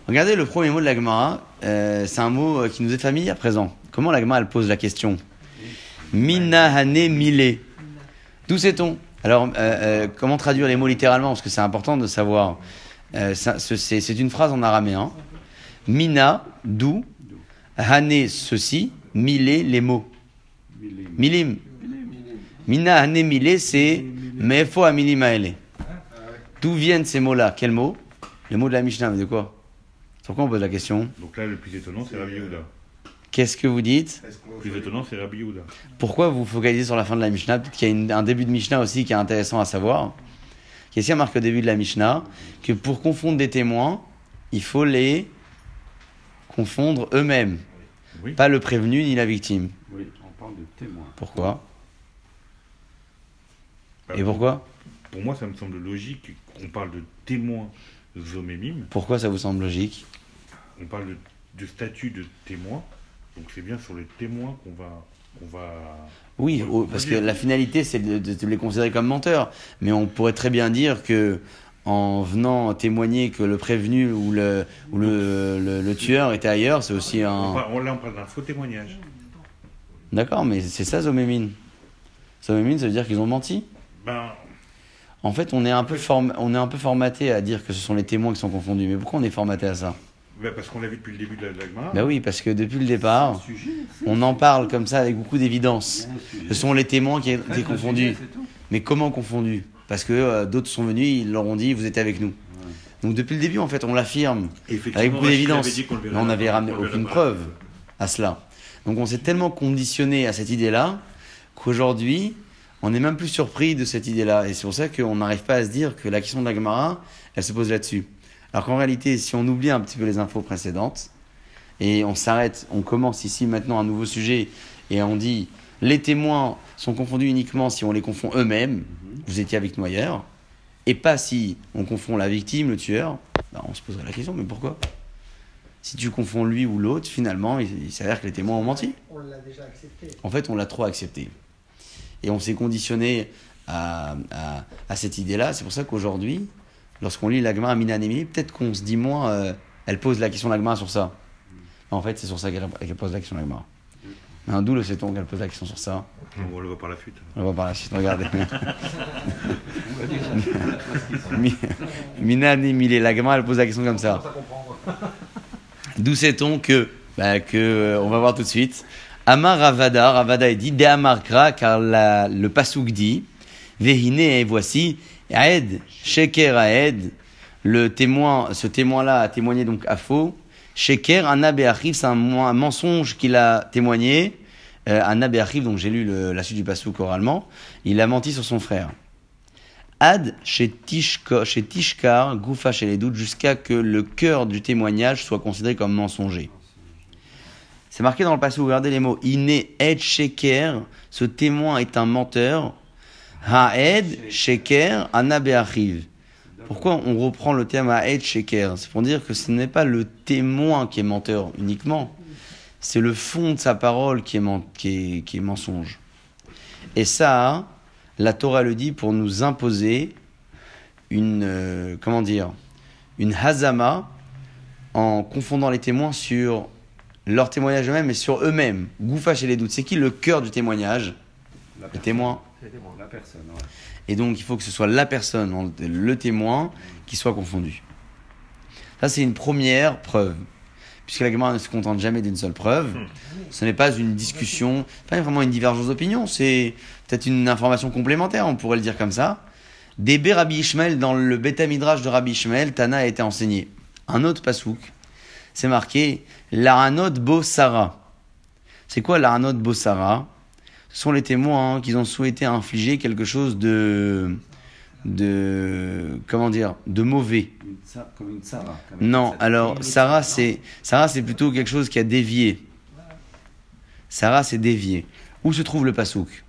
Regardez le premier mot de la Gemara. euh, c'est un mot euh, qui nous est familier à présent. Comment la Gemara, elle pose la question Minahane mile. D'où sait-on? Alors, euh, euh, comment traduire les mots littéralement? Parce que c'est important de savoir. C'est une phrase en araméen. Mina, d'où? Hane, ceci. Mile, les mots. Milim. Mina, hane, mile, c'est Mefo Amilim Aele. D'où viennent ces mots-là? Quels mots Les mots de la Mishnah, mais de quoi? Sur quoi on pose la question? Donc là, le plus étonnant, c'est Rabbi Yehuda. Qu'est-ce que vous dites? Le plus étonnant, c'est Rabbi Yehuda. Pourquoi vous focalisez sur la fin de la Mishnah? Peut-être qu'il y a une- un début de Mishnah aussi qui est intéressant à savoir. Qu'est-ce qu'il y a marqué au début de la Mishnah? Que pour confondre des témoins, il faut les confondre eux-mêmes. Oui. Pas le prévenu ni la victime. Oui, on parle de témoins. Pourquoi? Et pourquoi Pour moi, ça me semble logique qu'on parle de témoins zomémim, Pourquoi ça vous semble logique on parle de, de statut de témoin, donc c'est bien sur les témoins qu'on va, qu'on va Oui, on parce que la finalité, c'est de, les considérer comme menteurs. Mais on pourrait très bien dire que en venant témoigner que le prévenu ou le, ou le, le- le tueur était ailleurs, c'est aussi On un... parle- on- là, on parle d'un faux témoignage. D'accord, mais c'est ça Zomémine. Zomémine, ça veut dire qu'ils ont menti Ben, En fait, on est, un peu form- on est un peu formaté à dire que ce sont les témoins qui sont confondus. Mais pourquoi on est formaté à ça? ben, parce qu'on l'a vu depuis le début de la, de la. Ben oui, parce que depuis le départ, Sujet, on en parle comme ça avec beaucoup d'évidence. Ce sont les témoins qui ont été confondus. Mais comment confondus? Parce que euh, d'autres sont venus, ils leur ont dit, vous êtes avec nous. Donc depuis le début, en fait, on l'affirme avec beaucoup d'évidence. Mais on n'avait ramené aucune preuve à cela. Donc on s'est tellement conditionné à cette idée-là qu'aujourd'hui, on n'est même plus surpris de cette idée-là. Et c'est pour ça qu'on n'arrive pas à se dire que la question de la Gemara, elle se pose là-dessus. Alors qu'en réalité, si on oublie un petit peu les infos précédentes, et on s'arrête, on commence ici maintenant un nouveau sujet, et on dit les témoins sont confondus uniquement si on les confond eux-mêmes, vous étiez avec nous ailleurs, et pas si on confond la victime, le tueur, ben, on se poserait la question, mais pourquoi? Si tu confonds lui ou l'autre, finalement, il, il s'avère que les témoins ont menti. On l'a déjà accepté. En fait, on l'a trop accepté. Et on s'est conditionné à, à- à cette idée-là. C'est pour ça qu'aujourd'hui, lorsqu'on lit l'Agma à Minanémi, peut-être qu'on se dit moins, euh, elle pose la question l'Agma sur ça. Mais en fait, c'est sur ça qu'elle pose la question l'Agma. Hein, D'où le sait-on qu'elle pose la question sur ça On le voit par la fuite. On va par la suite, regardez. Mi- Minanémi, les l'Agma, elle pose la question comme ça. D'où sait-on que, bah, que euh, on va voir tout de suite. Amar Ravada, Ravada est dit, De Amarkra, car le pasouk dit, Vehine, voici, Aed, Sheker Aed, le témoin, ce témoin-là a témoigné donc à faux. Sheker, Anna Be'achiv, c'est un, un mensonge qu'il a témoigné. Euh, Be'achiv, donc j'ai lu la suite du pasouk oralement, il a menti sur son frère. Ad chez Tishkar, Goufa chez les doutes, jusqu'à que le cœur du témoignage soit considéré comme mensonger. C'est marqué dans le passage, regardez les mots. Iné Ed Sheker, ce témoin est un menteur. Haed Sheker Anabeachiv. Pourquoi on reprend le terme Haed Sheker? C'est pour dire que ce n'est pas le témoin qui est menteur uniquement. C'est le fond de sa parole qui est, men- qui est, qui est mensonge. Et ça, la Torah le dit pour nous imposer une, euh, comment dire, une hazama en confondant les témoins sur leur témoignage eux-mêmes et sur eux-mêmes. Goufa chez les doutes. C'est qui le cœur du témoignage La Le témoin. La personne, ouais. Et donc il faut que ce soit la personne, le témoin, qui soit confondu. Ça c'est une première preuve. Puisque la Gemara ne se contente jamais d'une seule preuve. Ce n'est pas une discussion, pas vraiment une divergence d'opinion, c'est peut-être une information complémentaire, on pourrait le dire comme ça. Débé Rabbi Ishmael, dans le Beta Midrash de Rabbi Ishmael, Tana a été enseigné. Un autre pasouk, c'est marqué Laranot Bo Sarah. C'est quoi Laranot Bo Sarah? Ce sont les témoins hein, qui ont souhaité infliger quelque chose de. de. comment dire De mauvais. Une comme une Sarah. comme Non, alors. Sarah c'est Sarah c'est plutôt quelque chose qui a dévié. Sarah c'est dévié. Où se trouve le pasouk?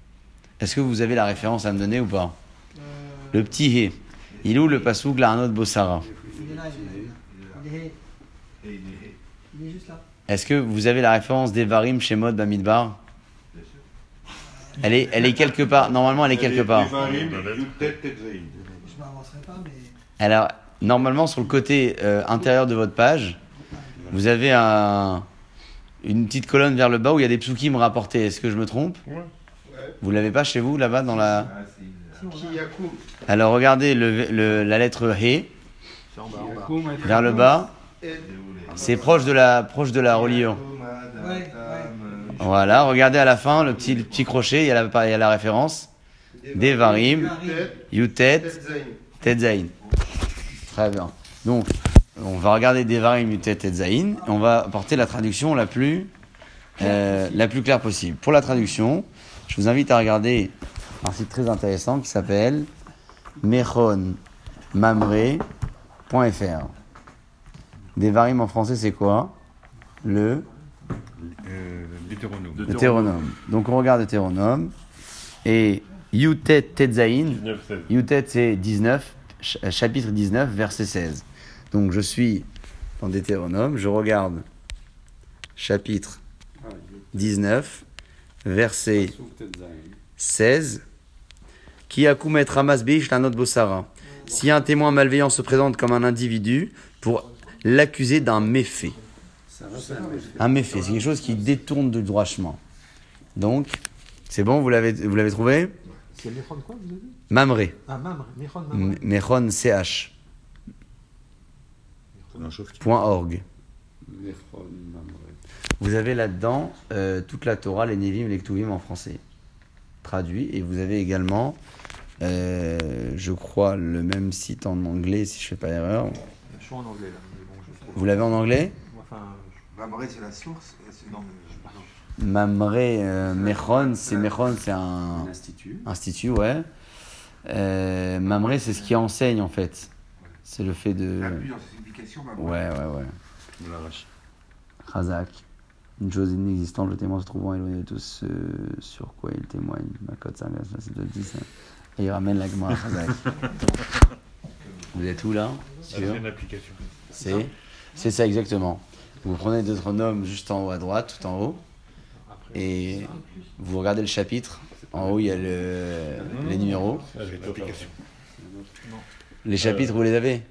Est-ce que vous avez la référence à me donner ou pas? Euh, Le petit hé. Il est où le pasouk la Arnaud de Bossara il est juste là. Est-ce que vous avez la référence d'Evarim chez Mod Bamidbar elle est, elle est quelque part. Normalement, elle est quelque part. Je m'avancerai pas, mais. Alors, normalement, sur le côté euh, intérieur de votre page, vous avez un, une petite colonne vers le bas où il y a des psukim rapportés. Est-ce que je me trompe Ouais. Vous l'avez pas chez vous, là-bas, dans la... Si on a- Kiyaku. Alors, regardez le, le- la lettre He, vers le bas. C'est proche de la, proche de la ouais. Voilà, regardez à la fin, le petit, le petit crochet, il y a la, il y a la référence. Devarim, Yutet, Tetzain. Très bien. Donc, on va regarder Devarim, Yutet, Tetzain. Et on va apporter la traduction la plus, euh, la plus claire possible. Pour la traduction, je vous invite à regarder un site très intéressant qui s'appelle mechonmamre.fr. Devarim en français, c'est quoi? Le Euh, L'hétéronome. Donc on regarde Deutéronome. Et Yutet Tetzain, 19, 16. Yutet c'est 19, ch- euh, chapitre 19, verset 16. Donc je suis dans Deutéronome, je regarde chapitre Ah, 19, verset Souk Tetzain. 16. Qui a Ramas Bish la note Bossara? Si un témoin malveillant se présente comme un individu pour l'accuser d'un méfait. Un méfait. C'est quelque chose qui détourne du droit chemin. Donc, c'est bon, vous l'avez, vous l'avez trouvé? C'est Mechon quoi, vous avez dit? Mamré. Ah, Mamre, Mechon Mamre. M- Mechon CH. Point org. Vous avez là-dedans euh, toute la Torah, les Nevim, les Ktuvim en français, traduit. Et vous avez également, euh, je crois, le même site en anglais, si je ne fais pas erreur. Je suis en anglais là, mais bon, je trouve. Vous l'avez en anglais Mamré, c'est la source. Mamré, euh, Mechon, c'est Mechon, c'est un Un institut. institut, ouais. Euh, Mamré, c'est ce qui enseigne en fait. C'est le fait de. Ouais, ouais, ouais. Razak. Une chose inexistante, le témoin se trouvant éloigné de tout ce sur quoi il témoigne. Ma cote, ça, c'est de 10. hein. Et il ramène la Gemara Razak. Vous êtes où là? C'est une application. C'est? C'est ça exactement. Vous prenez Deutéronome juste en haut à droite, tout en haut, et vous regardez le chapitre. En haut, il y a le, les numéros. Ah. Les chapitres, vous les avez.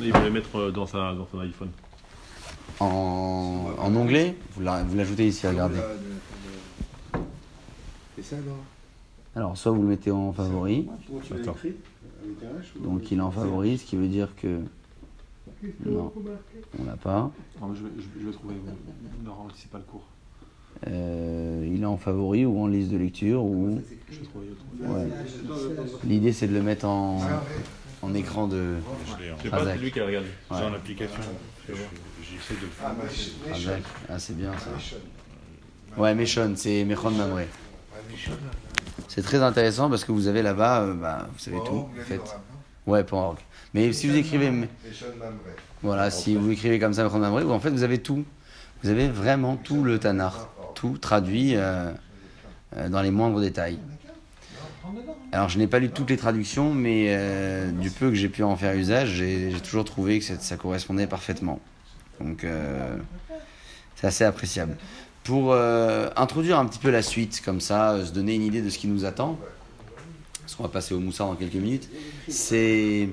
Il va les mettre euh, dans, sa, dans son iPhone. en, en onglet vous l'ajoutez ici, regardez. C'est ça, alors Alors, soit vous le mettez en favori, Comment tu l'as Attends. écrit Avec un H ou- donc il est en favori, ce qui veut dire que. Non, on l'a pas. non, mais je, vais, je, vais- je vais trouver. Ne ralentissez pas le cours. Euh, il est en favori ou en liste de lecture. ou ouais. L'idée, c'est de le mettre en, en écran de. Je l'ai en- C'est pas c'est lui qui a regardé. j'ai Ouais. en application. Je- J'essaie de le Ah, Meshon. Razak. Ah, c'est bien ça. Ouais, Meshon, c'est Mechon Mamré. C'est très intéressant parce que vous avez là-bas, euh, bah, vous savez tout. En fait. main. Ouais, org. Mais si vous écrivez, voilà, si vous écrivez comme ça, en fait, vous avez tout. Vous avez vraiment tout le Tanar. Tout traduit euh, euh, dans les moindres détails. Alors, je n'ai pas lu toutes les traductions, mais euh, du peu que j'ai pu en faire usage, j'ai toujours trouvé que ça, ça correspondait parfaitement. Donc, euh, c'est assez appréciable. Pour euh, introduire un petit peu la suite, comme ça, euh, se donner une idée de ce qui nous attend, parce qu'on va passer au Moussa dans quelques minutes, c'est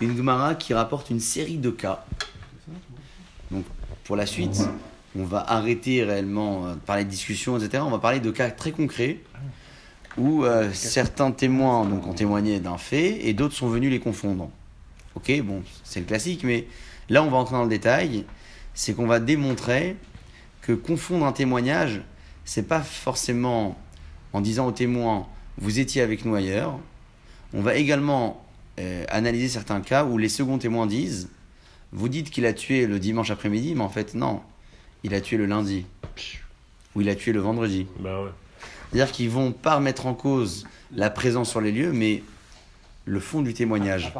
une Gemara qui rapporte une série de cas. Donc, pour la suite, on va arrêter réellement euh, de parler de discussions, etc. On va parler de cas très concrets où euh, certains témoins donc, ont témoigné d'un fait et d'autres sont venus les confondre. Ok, bon, c'est le classique, mais là, on va entrer dans le détail. C'est qu'on va démontrer que confondre un témoignage, c'est pas forcément en disant au témoin vous étiez avec nous ailleurs. On va également euh, analyser certains cas où les seconds témoins disent vous dites qu'il a tué le dimanche après-midi, mais en fait non, il a tué le lundi ou il a tué le vendredi. Bah ouais. C'est-à-dire qu'ils vont pas remettre en cause la présence sur les lieux, mais le fond du témoignage.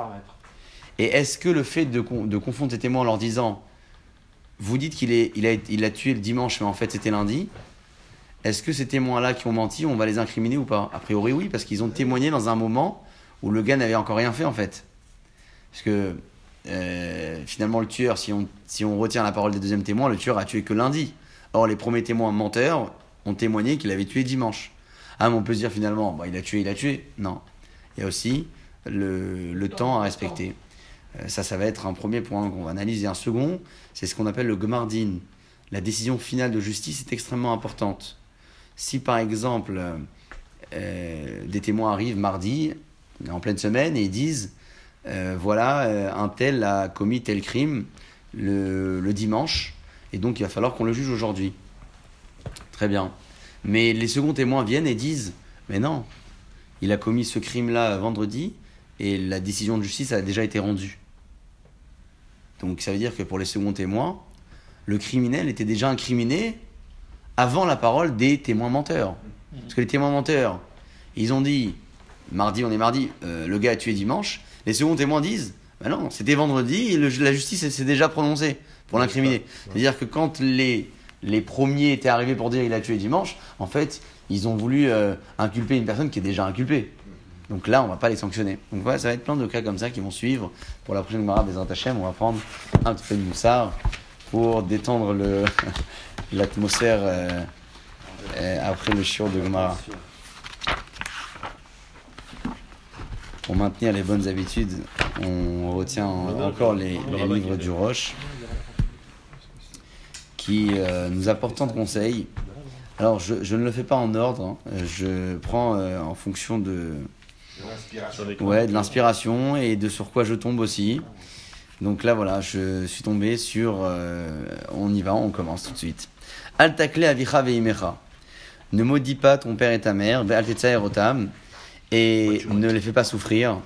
Et est-ce que le fait de, con- de confondre ces témoins en leur disant vous dites qu'il est, il a, il tué le dimanche, mais en fait c'était lundi, est-ce que ces témoins-là qui ont menti, on va les incriminer ou pas? A priori oui, parce qu'ils ont témoigné dans un moment où le gars n'avait encore rien fait en fait. Parce que euh, finalement le tueur, si on, si on retient la parole des deuxièmes témoins, le tueur a tué que lundi. Or les premiers témoins menteurs ont témoigné qu'il avait tué dimanche. Ah mais on peut se dire finalement, bah, il a tué, il a tué. Non. Il y a aussi le, le temps à respecter. Ça, ça va être un premier point qu'on va analyser. Un second, c'est ce qu'on appelle le gmardin. La décision finale de justice est extrêmement importante. Si par exemple, euh, euh, des témoins arrivent mardi, en pleine semaine, et ils disent euh, voilà, euh, un tel a commis tel crime le, le dimanche, et donc il va falloir qu'on le juge aujourd'hui. Très bien. Mais les seconds témoins viennent et disent mais non, il a commis ce crime-là vendredi, et la décision de justice a déjà été rendue. Donc ça veut dire que pour les seconds témoins, le criminel était déjà incriminé avant la parole des témoins menteurs. Parce que les témoins menteurs, ils ont dit, mardi, on est mardi, euh, le gars a tué dimanche. Les seconds témoins disent, bah non, c'était vendredi et le- la justice s'est déjà prononcée pour l'incriminer. C'est-à-dire que quand les, les premiers étaient arrivés pour dire il a tué dimanche, en fait, ils ont voulu euh, inculper une personne qui est déjà inculpée. Donc là, on va pas les sanctionner. Donc voilà, ça va être plein de cas comme ça qui vont suivre. Pour la prochaine Mara des Hachem, on va prendre un petit peu de moussard pour détendre le- l'atmosphère euh, euh, après le shiur de Gemara. Pour maintenir les bonnes habitudes, on retient en- encore les, les livres du Roche qui euh, nous apportent tant de conseils. Alors, je, je ne le fais pas en ordre, hein. je prends en fonction de, Ouais, de l'inspiration et de sur quoi je tombe aussi. Donc là, voilà, je suis tombé sur. euh, on y va, on commence tout de suite. Al takle avicha veimecha. Ne maudis pas ton père et ta mère, ve'al tetzaer otam, et ne les fais pas souffrir.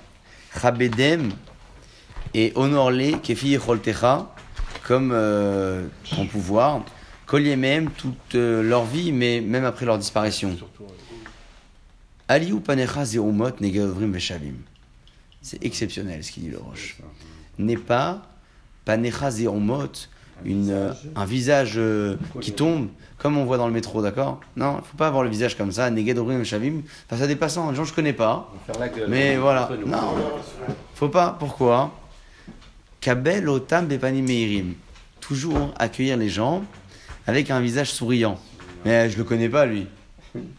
Chabedem et honore-les, Kefi Yecholtecha, comme euh, ton pouvoir, collier même toute euh, leur vie, mais même après leur disparition. Aliou panecha zeumot negeodrim veshavim. C'est exceptionnel ce qu'il dit le Roche. N'est pas panecha zeumot, une, euh, un visage euh, qui tombe, comme on voit dans le métro, d'accord? Non, il faut pas avoir le visage comme ça, negeodrim veshavim, face à des passants, des gens que je connais pas. Mais voilà, non, faut pas. Pourquoi? Kabel otam bepanim meirim. Toujours accueillir les gens avec un visage souriant. Mais je le connais pas lui.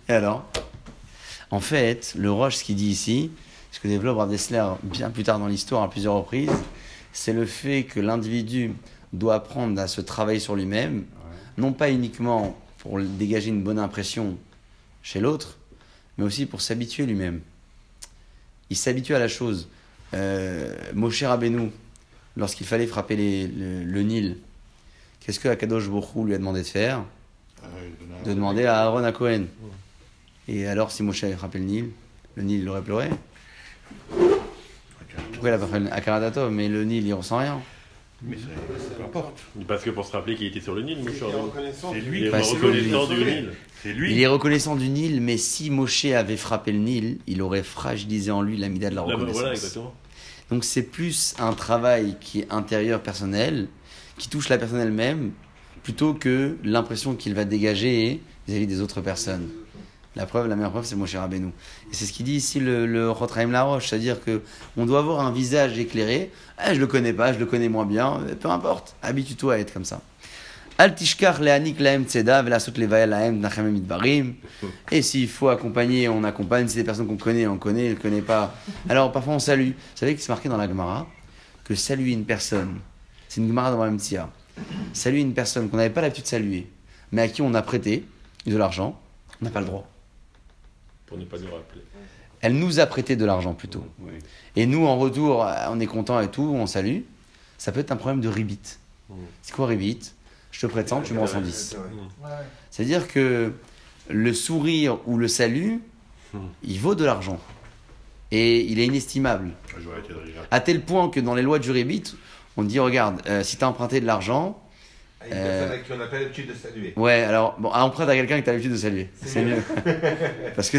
Et alors? En fait, le Roche, ce qu'il dit ici, ce que développe Rav Dessler bien plus tard dans l'histoire à plusieurs reprises, c'est le fait que l'individu doit apprendre à se travailler sur lui-même, non pas uniquement pour dégager une bonne impression chez l'autre, mais aussi pour s'habituer lui-même il s'habitue à la chose. Euh, Moshe Rabbeinu, lorsqu'il fallait frapper les- le, le Nil, qu'est-ce que Akadosh Borou lui a demandé de faire un- De demander à Aaron à Cohen. Et alors, si Moshe avait frappé le Nil, le Nil il aurait pleuré Pourquoi il a pas fait le Akaradatov Mais le Nil, il ressent rien. Mais ça- peu importe. Parce que pour se rappeler qu'il était sur le Nil, Moshe est. C'est lui, est Parce que reconnaissant lui- du Nil. c'est Il est reconnaissant du Nil, mais si Moshe avait frappé le Nil, il aurait fragilisé en lui l'amida de la bah, reconnaissance. Voilà, exactement. Donc c'est plus un travail qui est intérieur personnel, qui touche la personne elle-même, plutôt que l'impression qu'il va dégager vis-à-vis des autres personnes. La preuve, la meilleure preuve, c'est Moshe Rabbeinu. Et c'est ce qu'il dit ici le, le Rotraim Laroche, c'est-à-dire que on doit avoir un visage éclairé. Ah, je le connais pas, je le connais moins bien, peu importe, habitue-toi à être comme ça. Et s'il faut accompagner, on accompagne. Si des personnes qu'on connaît, on connaît, on ne connaît pas. Alors parfois on salue. Vous savez que c'est marqué dans la Gemara que saluer une personne, c'est une Gemara dans la Mtia. Saluer une personne qu'on n'avait pas l'habitude de saluer, mais à qui on a prêté de l'argent, on n'a pas le droit. Pour ne pas nous rappeler. Elle nous a prêté de l'argent plutôt. Oui. Et nous, en retour, on est content et tout, on salue. Ça peut être un problème de ribit. Mm. C'est quoi ribit Je te prête 100, tu me rends 110. Ouais, ouais. C'est-à-dire que le sourire ou le salut, Hmm. il vaut de l'argent. Et il est inestimable. Ah. À tel point que dans les lois du rébit, on dit regarde, euh, si tu as emprunté de l'argent, À une Euh, personne à qui on n'a pas l'habitude de saluer. ouais, alors, bon, emprunte à quelqu'un que tu as l'habitude de saluer. C'est mieux. parce, que,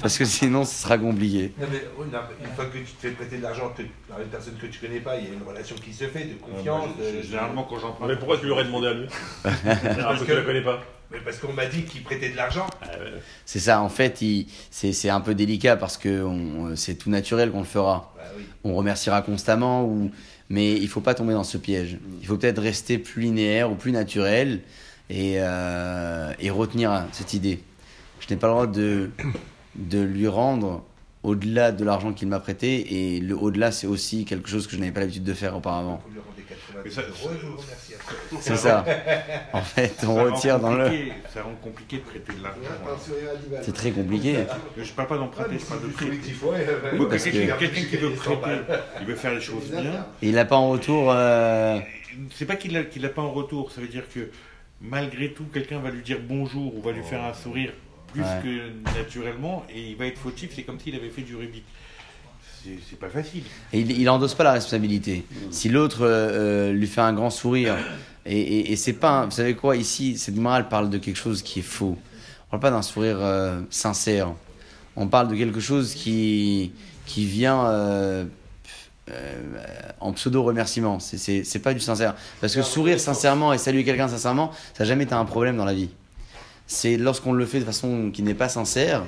parce que sinon, ce sera compliqué. Non, mais non, une fois que tu te fais prêter de l'argent par une personne que tu connais pas, il y a une relation qui se fait, de confiance. Moi, de- je- Généralement, quand j'emprunte. Mais pourquoi tu lui aurais demandé à lui Parce que tu la connais pas. Mais parce qu'on m'a dit qu'il prêtait de l'argent. Ah. C'est ça, en fait, c'est c'est un peu délicat parce que c'est tout naturel qu'on le fera. Bah oui. On remerciera constamment, ou... mais il faut pas tomber dans ce piège. Il faut peut-être rester plus linéaire ou plus naturel et, euh, et retenir cette idée. Je n'ai pas le droit de, de lui rendre au-delà de l'argent qu'il m'a prêté et le au-delà, c'est aussi quelque chose que je n'avais pas l'habitude de faire auparavant. Faut lui rendre 80 Mais ça- euros, je vous remercie après. C'est ça. En fait, on Ça retire dans le. Ça rend compliqué de prêter de l'argent. C'est très compliqué. Je parle pas d'emprunter, je parle de prêter. collectif, ouais. ouais. Oui, parce quelqu'un que- quelqu'un qui veut prêter, il faire les choses bien. Et il n'a pas en retour. euh, C'est pas qu'il l'a qu'il l'a pas en retour, ça veut dire que malgré tout, quelqu'un va lui dire bonjour ou va lui faire un sourire plus Ouais. que naturellement et il va être fautif, c'est comme s'il avait fait du rubik. C'est pas facile. Et il, il endosse pas la responsabilité. Si l'autre euh, euh, lui fait un grand sourire, et, c'est pas, vous savez quoi, ici, cette morale parle de quelque chose qui est faux. On parle pas d'un sourire euh, sincère. On parle de quelque chose qui, qui vient en pseudo remerciement. C'est- pas du sincère. Parce que sourire sincèrement et saluer quelqu'un sincèrement, ça n'a jamais été un problème dans la vie. C'est lorsqu'on le fait de façon qui n'est pas sincère,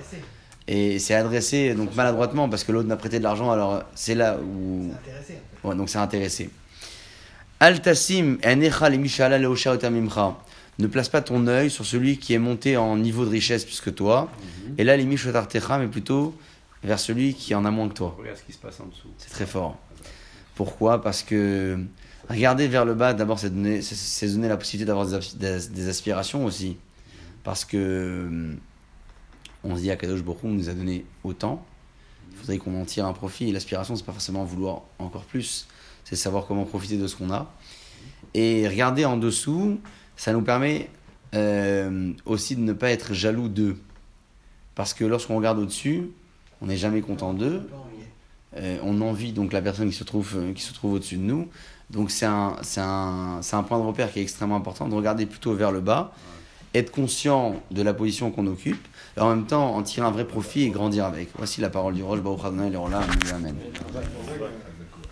et c'est adressé donc maladroitement parce que l'autre m'a prêté de l'argent, alors c'est là où. C'est intéressé. Ouais, donc c'est intéressé. Al tassim. Ne place pas ton œil sur celui qui est monté en niveau de richesse plus que toi. Et là, les mishotartecha, mais plutôt vers celui qui en a moins que toi. Regarde ce qui se passe en dessous. C'est très fort. Pourquoi? Parce que regarder vers le bas, d'abord, c'est donner, donner la possibilité d'avoir des, as- des- des aspirations aussi. Parce que on se dit à Kadosh Borou, on nous a donné autant, il faudrait qu'on en tire un profit. Et l'aspiration, c'est pas forcément vouloir encore plus, c'est savoir comment profiter de ce qu'on a. Et regarder en dessous, ça nous permet euh, aussi de ne pas être jaloux d'eux. Parce que lorsqu'on regarde au-dessus, on n'est jamais content d'eux. Euh, on envie donc la personne qui se trouve, euh, qui se trouve au-dessus de nous. Donc c'est un, un, un, point de repère qui est extrêmement important, de regarder plutôt vers le bas, être conscient de la position qu'on occupe, et en même temps en tirer un vrai profit et grandir avec. Voici la parole du Roche Baruch Adonai Amen.